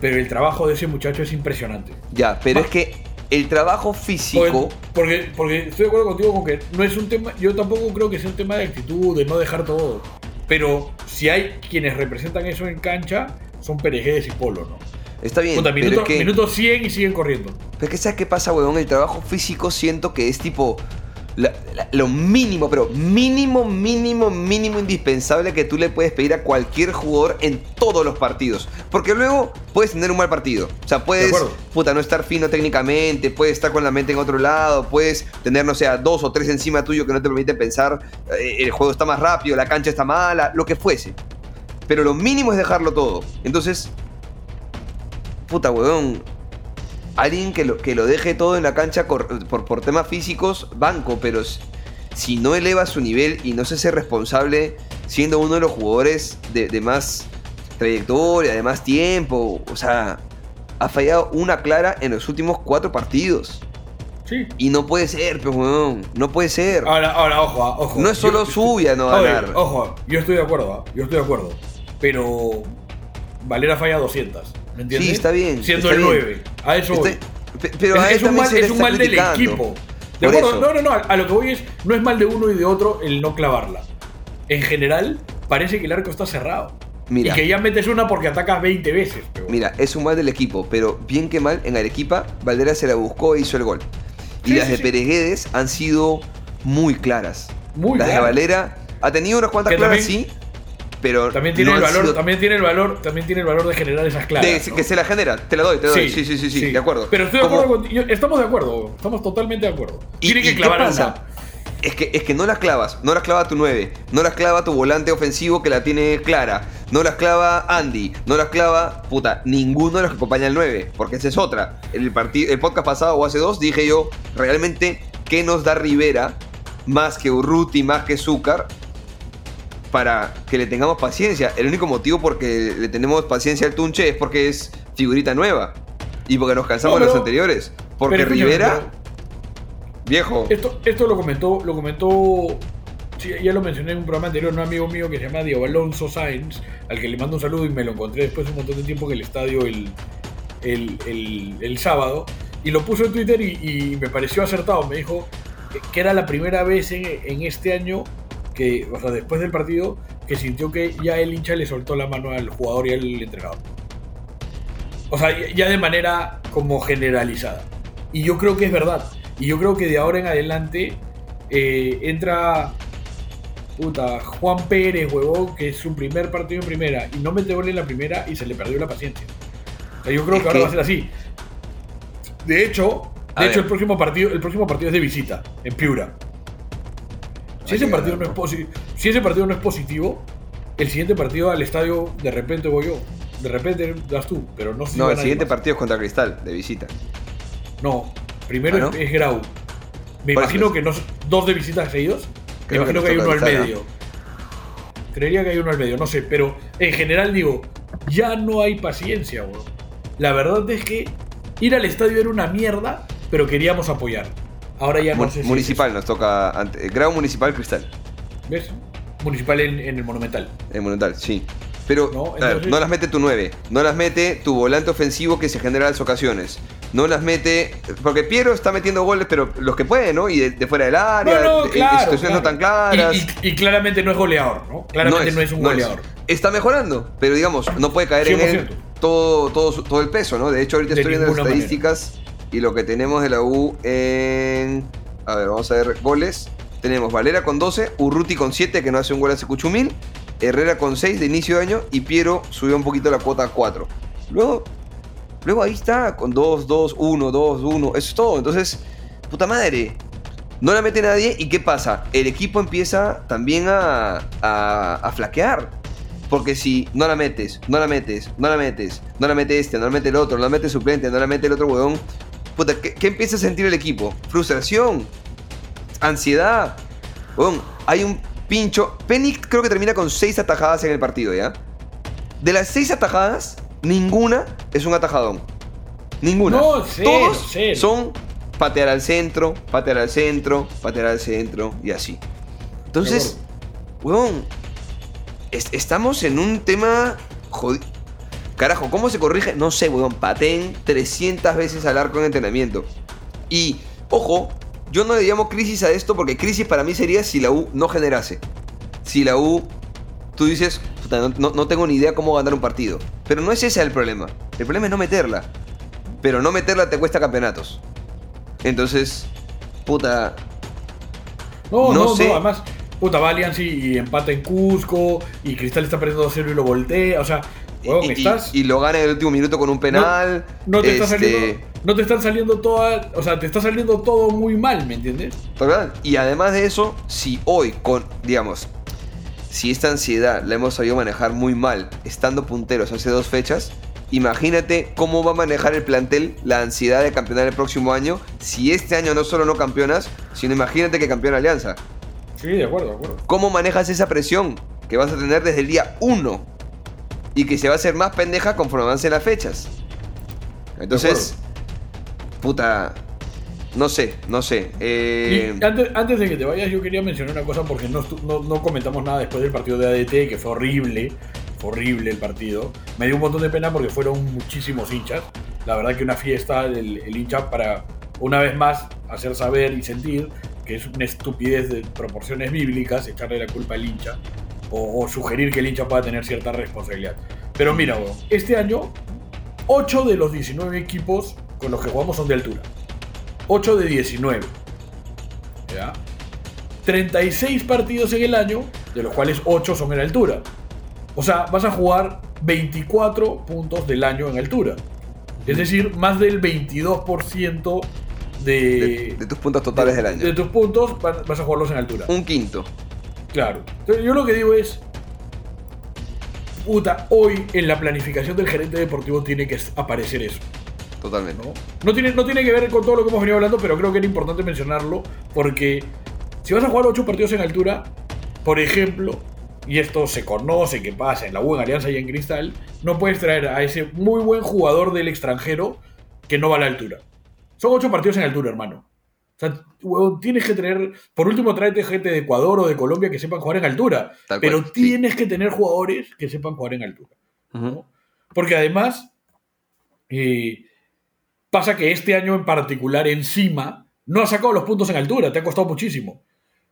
Pero el trabajo de ese muchacho es impresionante. Ya, pero es que el trabajo físico. Porque, porque, porque estoy de acuerdo contigo con que no es un tema, yo tampoco creo que sea un tema de actitud, de no dejar todo. Pero si hay quienes representan eso en cancha, son Perejedes y Polo, ¿no? Está bien, Puta, pero, minuto, es que, minuto 100 y siguen corriendo. pero es que ¿sabes qué pasa, weón? El trabajo físico siento que es tipo. Lo mínimo, pero mínimo, mínimo, mínimo indispensable que tú le puedes pedir a cualquier jugador en todos los partidos. Porque luego puedes tener un mal partido. O sea, puedes, puta, no estar fino técnicamente, puedes estar con la mente en otro lado, puedes tener, no sé, a dos o tres encima tuyo que no te permiten pensar, eh, el juego está más rápido, la cancha está mala, lo que fuese. Pero lo mínimo es dejarlo todo. Entonces, puta, weón. Alguien que lo, que lo deje todo en la cancha por, por temas físicos, banco, pero si no eleva su nivel y no se hace responsable siendo uno de los jugadores de, de más trayectoria, de más tiempo, o sea, ha fallado una clara en los últimos cuatro partidos. Sí. Y no puede ser, pues, weón. No puede ser. Ahora, ahora, ojo, ah, ojo. No es solo suya no Oye, ganar. Ojo, yo estoy de acuerdo, ah, yo estoy de acuerdo. Pero Valera falla 200. ¿Me entiendes? Sí, está bien, Siendo está el bien. 9. A eso voy. pero es, a él es un mal, es un mal del equipo. No, no, no. A, lo que voy es, no es mal de uno y de otro el no clavarla. En general, parece que el arco está cerrado. Mira. Y que ya metes una porque atacas 20 veces. pero- Mira, es un mal del equipo, pero bien que mal, en Arequipa, Valdera se la buscó e hizo el gol. Y Sí, las sí, de sí. Pereguedes han sido muy claras. Muy las claras. de Valera ha tenido unas cuantas Que claras, también- sí, pero También tiene no el valor, sido- también tiene el valor, también tiene el valor de generar esas ¿no? que se la genera. Te la doy, te la doy. Sí, sí, sí, sí, de acuerdo. Pero estoy de acuerdo contigo. Estamos de acuerdo. Estamos totalmente de acuerdo. ¿Y- Tiene que qué clavar. Es que, es que no las clavas, no las clava tu 9, no las clava tu volante ofensivo que la tiene clara, no las clava Andy, no las clava, puta, ninguno de los que acompaña al 9, porque esa es otra. En el, el podcast pasado o hace dos dije yo, realmente, ¿qué nos da Rivera más que Urruti, más que Zúcar? Para que le tengamos paciencia. El único motivo por que le tenemos paciencia al Tunche es porque es figurita nueva. Y porque nos cansamos No, de los anteriores. Porque pero Rivera, pero- viejo. Esto, esto lo comentó, lo comentó, sí, ya lo mencioné en un programa anterior, un amigo mío que se llama Diego Alonso Sáenz, al que le mando un saludo y me lo encontré después de un montón de tiempo en el estadio el, el, el- el sábado, y lo puso en Twitter y, y me pareció acertado, me dijo que era la primera vez en, en este año que, o sea, después del partido, que sintió que ya el hincha le soltó la mano al jugador y al entrenador. O sea, ya- de manera como generalizada. Y yo creo que es verdad. Y yo creo que de ahora en adelante eh, entra puta, Juan Pérez, huevón, que es su primer partido en primera y no mete gol en la primera y se le perdió la paciencia. O sea, yo creo que ahora va a ser así. De hecho, A de hecho ver. el próximo partido, el próximo partido es de visita, en Piura. Si ese, partido no es ganarlo. posi- si ese partido no es positivo, el siguiente partido al estadio de repente voy yo. De repente das tú, pero no sé si No, el siguiente partido es contra Cristal, de visita. No, primero ¿Ah, no? es, es Grau. Me imagino que no dos de visitas seguidos. Me Creo imagino que, hay uno al Cristal, ¿no? medio. Creería que hay uno al medio, no sé, pero en general digo, ya no hay paciencia, weón. La verdad es que ir al estadio era una mierda, pero queríamos apoyar. Ahora ya no Mu- sé si es municipal nos toca. Ante, grado Municipal Cristal. ¿Ves? Municipal en, en el Monumental. En Monumental, sí. Pero No, ver, no las mete tu 9, no las mete tu volante ofensivo que se genera en las ocasiones. No las mete. Porque Piero está metiendo goles, pero los que puede, ¿no? Y de, de fuera del área, No, no, en claro, no claro. tan claras. Y, y- y claramente no es goleador, ¿no? Claramente no es, un goleador. Está mejorando, pero digamos, no puede caer en él 100%. todo, todo, todo el peso, ¿no? De hecho, ahorita De estoy viendo las manera. Y lo que tenemos de la U en. A ver, vamos a ver goles. Tenemos Valera con 12, Urruti con 7, que no hace un gol hace Cuchumín, Herrera con 6 de inicio de año y Piero subió un poquito la cuota a 4. Luego, luego ahí está, con 2, 2, 1, 2, 1, eso es todo. Entonces, puta madre, no la mete nadie y ¿qué pasa? El equipo empieza también a, a, a flaquear. Porque si no la metes, no la metes, no la metes, no la mete este, no la mete el otro, no la mete el suplente, no la mete el otro huevón, puta, ¿qué, qué empieza a sentir el equipo? Frustración, ansiedad. Huevón, hay un pincho. Penny creo que termina con 6 atajadas en el partido, ¿ya? De las 6 atajadas, ninguna es un atajadón. Ninguna. No, cero, Todos cero. son patear al centro, patear al centro, patear al centro y así. Entonces, weón, es- estamos en un tema jodido. Carajo, ¿cómo se corrige? No sé, weón. Pateen 300 veces al arco en entrenamiento. Y, ojo, yo no le llamo crisis a esto porque crisis para mí sería si la U no generase. Si la U, tú dices, "Puta, no, no- no tengo ni idea cómo ganar un partido. Pero no es ese el problema. El problema es no meterla. Pero no meterla te cuesta campeonatos. Entonces, puta, No, no, sé. no, además, puta, va Alianza y, y empata en Cusco, y Cristal está perdiendo 2-0 y lo voltea, o sea, estás... y lo gana en el último minuto con un penal. no te está este, saliendo... No te están saliendo todas... O sea, te está saliendo todo muy mal, ¿me entiendes? ¿verdad? Y además de eso, si hoy con, digamos, si esta ansiedad la hemos sabido manejar muy mal, estando punteros hace dos fechas, imagínate cómo va a manejar el plantel la ansiedad de campeonar el próximo año, si este año no solo no campeonas, sino imagínate que campeona Alianza. Sí, de acuerdo, de acuerdo. ¿Cómo manejas esa presión que vas a tener desde el día 1? Y que se va a hacer más pendeja conforme avancen las fechas. Entonces, puta, no sé, no sé. Eh, antes, antes de que te vayas, yo quería mencionar una cosa porque no, estu- no, no comentamos nada después del partido de ADT, que fue horrible. Horrible el partido. Me dio un montón de pena porque fueron muchísimos hinchas. La verdad que una fiesta, el, el hincha para una vez más hacer saber y sentir que es una estupidez de proporciones bíblicas echarle la culpa al hincha o, o sugerir que el hincha pueda tener cierta responsabilidad. Pero mira, weón, este año 8 de los 19 equipos con los que jugamos son de altura. 8 de 19. ¿Ya? 36 partidos en el año, de los cuales 8 son en altura. O sea, vas a jugar 24 puntos del año en altura. Es decir, más del 22% de, de, de tus puntos totales del año. de tus puntos vas a jugarlos en altura. Un quinto. Claro. Entonces, yo lo que digo es. Puta, hoy en la planificación del gerente deportivo tiene que aparecer eso. Totalmente. ¿no? No tiene, no tiene que ver con todo lo que hemos venido hablando, pero creo que era importante mencionarlo porque si vas a jugar 8 partidos en altura, por ejemplo, y esto se conoce que pasa en la U, en Alianza y en Cristal, no puedes traer a ese muy buen jugador del extranjero que no va a la altura. Son 8 partidos en altura, hermano. O sea, huevón, tienes que tener, por último, tráete gente de Ecuador o de Colombia que sepan jugar en altura. Tal pero cual, sí. tienes que tener jugadores que sepan jugar en altura. Porque además, eh, pasa que este año en particular, encima, no ha sacado los puntos en altura, te ha costado muchísimo.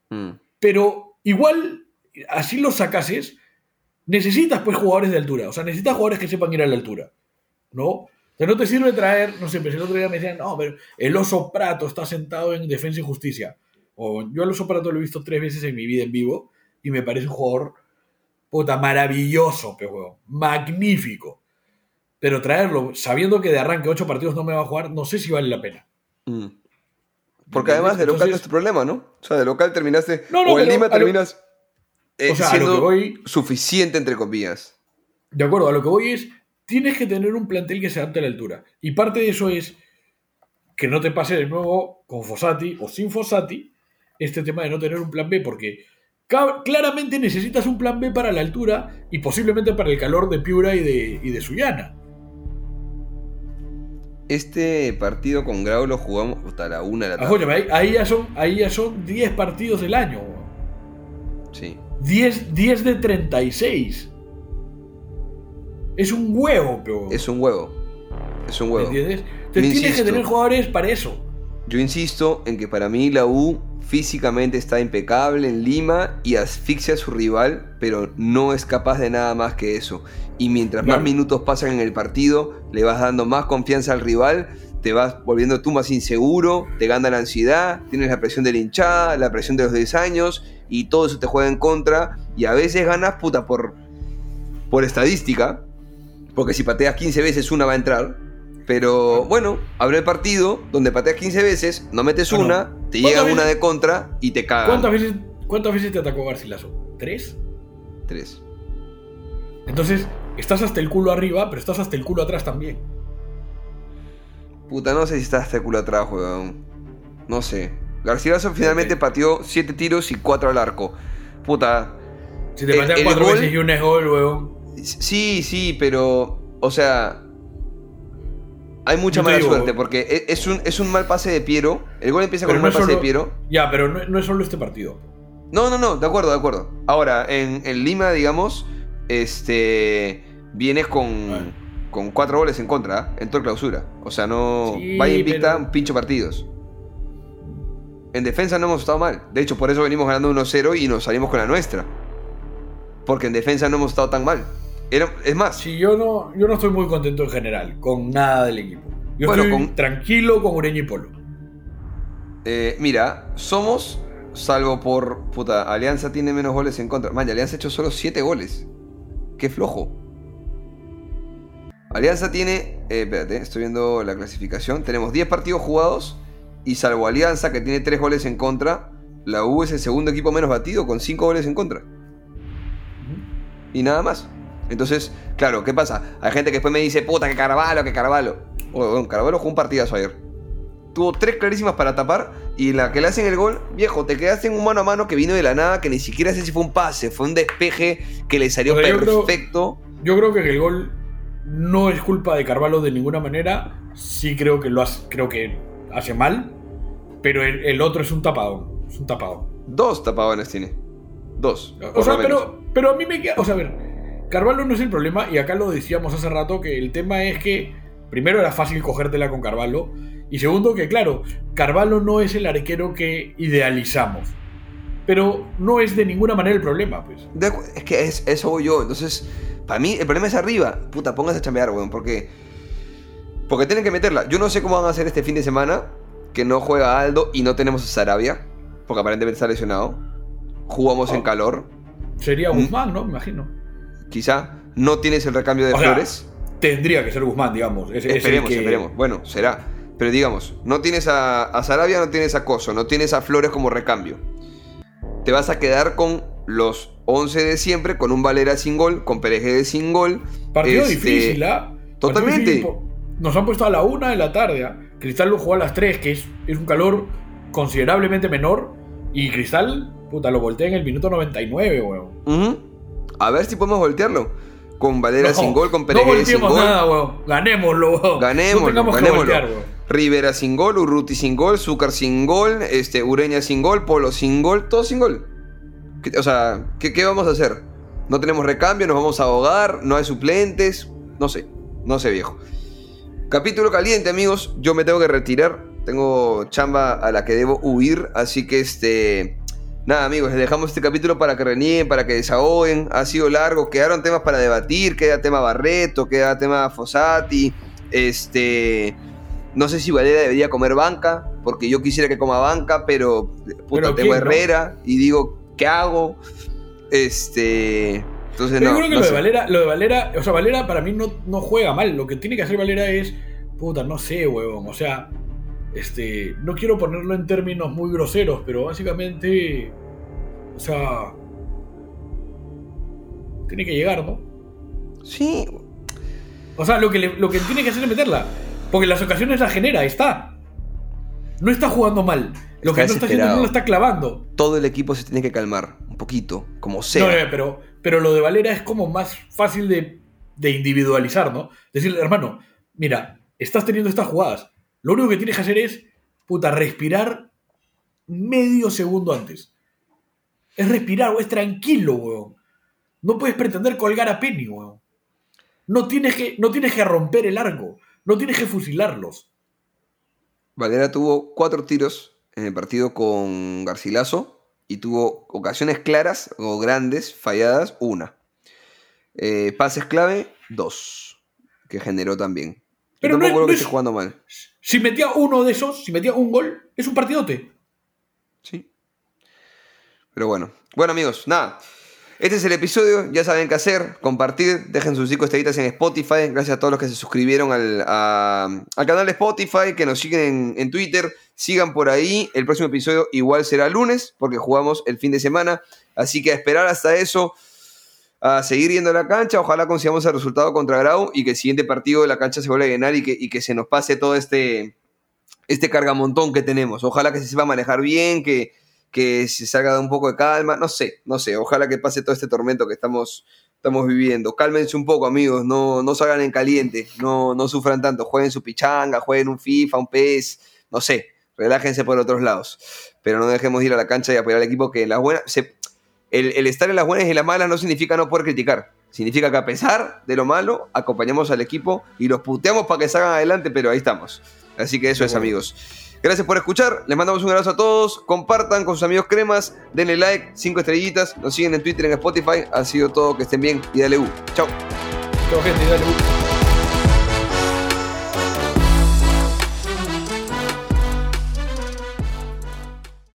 Mm. Pero igual, así los sacases, necesitas pues jugadores de altura. O sea, necesitas jugadores que sepan ir a la altura. ¿No? Sea, no te sirve traer, no sé, pero el otro día me decían, no, pero el oso Prato está sentado en Defensa y Justicia. O yo al oso Prato lo he visto tres veces en mi vida en vivo y me parece un jugador puta maravilloso, pero magnífico. Pero traerlo sabiendo que de arranque ocho partidos no me va a jugar, no sé si vale la pena. Mm. Porque además de local no es tu problema, ¿no? O sea, de local terminaste. No, no, o en Lima lo- terminas eh, O sea, a siendo lo que voy- suficiente, entre comillas. De acuerdo, a lo que voy es, tienes que tener un plantel que se adapte a la altura. Y parte de eso es que no te pase de nuevo con Fossati o sin Fossati este tema de no tener un plan B, porque claramente necesitas un plan B para la altura y posiblemente para el calor de Piura y de, y de Sullana. Este partido con Grau lo jugamos hasta la una de la tarde. Apóyame, ahí, ahí ya son, ahí ya son 10 partidos del año. Sí. 10, 10 de 36. Es un huevo, pero. Es un huevo. Es un ¿Me huevo. entiendes? Yo Entonces tienes que tener jugadores para eso. Yo insisto en que para mí la U físicamente está impecable en Lima y asfixia a su rival, pero no es capaz de nada más que eso. Y mientras Claro. más minutos pasan en el partido, le vas dando más confianza al rival, te vas volviendo tú más inseguro, te gana la ansiedad, tienes la presión de la hinchada, la presión de los 10 años, y todo eso te juega en contra, y a veces ganas puta por, por estadística, porque si pateas 15 veces una va a entrar, pero bueno, habrá el partido donde pateas 15 veces, no metes Bueno, una, te ¿cuántas llega veces- una de contra y te cagan. ¿Cuántas veces, ¿Cuántas veces te atacó Garcilaso? ¿Tres? Tres. Entonces, estás hasta el culo arriba, pero estás hasta el culo atrás también. Puta, no sé si está hasta el culo atrás, weón. No sé. Garcilaso finalmente pateó 7 tiros y 4 al arco. Puta. Si te El- patean el cuatro gol- veces y un es gol, weón. Sí, sí, pero. O sea. Hay mucha mala digo- suerte porque e- es un, es un mal pase de Piero. El gol empieza con un no mal pase de Piero. Ya, pero no, no es solo este partido. No, no, no, de acuerdo, de acuerdo. Ahora, en, en Lima, digamos, este. Vienes con. Con cuatro goles en contra, en toda clausura. O sea, no. Sí, vaya invicta, pero- pincho partidos. En defensa no hemos estado mal. De hecho, por eso venimos ganando 1-0 y nos salimos con la nuestra. Porque en defensa no hemos estado tan mal. Era- es más, Sí, yo no, yo no estoy muy contento en general con nada del equipo. Yo Bueno, estoy con- tranquilo con Ureña y Polo. eh, mira, somos salvo por. Puta, Alianza tiene menos goles en contra. Man, Alianza ha hecho solo 7 goles. Qué flojo. Alianza tiene. Eh, espérate, estoy viendo la clasificación. Tenemos 10 partidos jugados. Y salvo Alianza, que tiene 3 goles en contra, la U es el segundo equipo menos batido con 5 goles en contra. Y nada más. Entonces, claro, ¿qué pasa? Hay gente que después me dice, puta, que Carvalho, que Carvalho. Bueno, Carvalho jugó un partidazo ayer. Tuvo tres clarísimas para tapar y la que le hacen el gol, viejo, te quedaste en un mano a mano que vino de la nada, que ni siquiera sé si fue un pase, fue un despeje que le salió O sea, yo creo- perfecto. Yo creo que el gol no es culpa de Carvalho de ninguna manera. Sí creo que lo hace, creo que hace mal. Pero el, el otro es un tapadón. Es un tapadón. Dos tapadones tiene. Dos. O sea, pero, pero a mí me queda. O sea, a ver, Carvalho no es el problema, y acá lo decíamos hace rato, que el tema es que primero era fácil cogértela con Carvalho, y segundo que, claro, Carvalho no es el arquero que idealizamos. Pero no es de ninguna manera el problema, pues. De es que es, eso voy yo. Entonces, para mí, el problema es arriba. Puta, póngase a chambear, weón. Porque. Porque tienen que meterla. Yo no sé cómo van a hacer este fin de semana. Que no juega Aldo y no tenemos a Sarabia. Porque aparentemente está lesionado. Jugamos en Oh. calor. Sería Mm. Guzmán, ¿no? Me imagino. Quizá. No tienes el recambio de O sea, Flores. Tendría que ser Guzmán, digamos. Es- Esperemos, que- esperemos. Bueno, será. Pero digamos, no tienes a, a Sarabia, no tienes a Coso, no tienes a Flores como recambio. Te vas a quedar con los 11 de siempre, con un Valera sin gol, con Perejede sin gol. Partido Este, difícil, ¿ah? totalmente. Difícil, Nos han puesto a la una de la tarde. ¿ah? Cristal lo jugó a las 3, que es, es un calor considerablemente menor. Y Cristal, puta, lo voltea en el minuto 99, weón. A ver si podemos voltearlo. Con Valera No, sin gol, con No Perejede sin gol. nada, weón. Ganémoslo, weón. Ganémoslo, No ganémoslo. voltear. Rivera sin gol, Urruti sin gol, Zúcar sin gol, este, Ureña sin gol, Polo sin gol, todo sin gol. ¿Qué- O sea, ¿qué, qué vamos a hacer? No tenemos recambio, nos vamos a ahogar, no hay suplentes, no sé, no sé viejo. Capítulo caliente amigos, yo me tengo que retirar, tengo chamba a la que debo huir, así que este... Nada amigos, les dejamos este capítulo para que renieguen, para que desahoguen, ha sido largo, quedaron temas para debatir, queda tema Barreto, queda tema Fossati, este... No sé si Valera debería comer banca, porque yo quisiera que coma banca, pero puta, Pero tengo. Herrera y digo, ¿qué hago? Este. Entonces, Pero no. yo creo que no lo, sé. de Valera, lo de Valera, o sea, Valera para mí no, no juega mal. Lo que tiene que hacer Valera es, puta, no sé, huevón. O sea, este, no quiero ponerlo en términos muy groseros, pero básicamente, o sea, tiene que llegar, ¿no? Sí. O sea, lo que, le- lo que tiene que hacer es meterla. Porque las ocasiones la genera, está. No está jugando mal. Lo Está que no está haciendo no lo está clavando. Todo el equipo se tiene que calmar. Un poquito. Como No, sea. no, pero, pero lo de Valera es como más fácil de, de individualizar, ¿no? Decirle, hermano, mira, estás teniendo estas jugadas. Lo único que tienes que hacer es, puta, respirar medio segundo antes. Es respirar, es tranquilo, weón. No puedes pretender colgar a Penny, weón. No tienes que, no tienes que romper el arco. No tienes que fusilarlos. Valera tuvo cuatro tiros en el partido con Garcilaso. Y tuvo ocasiones claras o grandes, falladas, una. Eh, pases clave, dos. Que generó también. Pero no creo no que esté jugando mal. Si metía uno de esos, si metía un gol, es un partidote. Sí. Pero bueno. Bueno, amigos, nada. Este es el episodio. Ya saben qué hacer. Compartir. Dejen sus cinco estrellitas en Spotify. Gracias a todos los que se suscribieron al, a- al canal de Spotify, que nos siguen en, en Twitter. Sigan por ahí. El próximo episodio igual será lunes, porque jugamos el fin de semana. Así que a esperar hasta eso. A seguir yendo a la cancha. Ojalá consigamos el resultado contra Grau y que el siguiente partido de la cancha se vuelva a llenar y que, y que se nos pase todo este, este cargamontón que tenemos. Ojalá que se sepa manejar bien, que, que se salga de un poco de calma. No sé, no sé. Ojalá que pase todo este tormento que estamos, estamos viviendo. Cálmense un poco, amigos. No, no salgan en caliente. No, no sufran tanto. Jueguen su pichanga, jueguen un FIFA, un PES. No sé. Relájense por otros lados. Pero no dejemos de ir a la cancha y apoyar al equipo que en las buenas. El, el estar en las buenas y en las malas no significa no poder criticar. Significa que a pesar de lo malo, acompañamos al equipo y los puteamos para que salgan adelante, pero ahí estamos. Así que eso es, bueno. amigos. Gracias por escuchar. Les mandamos un abrazo a todos. Compartan con sus amigos cremas. Denle like, cinco estrellitas. Nos siguen en Twitter, en Spotify. Ha sido todo. Que estén bien y dale U. Chao. Chao, gente, dale.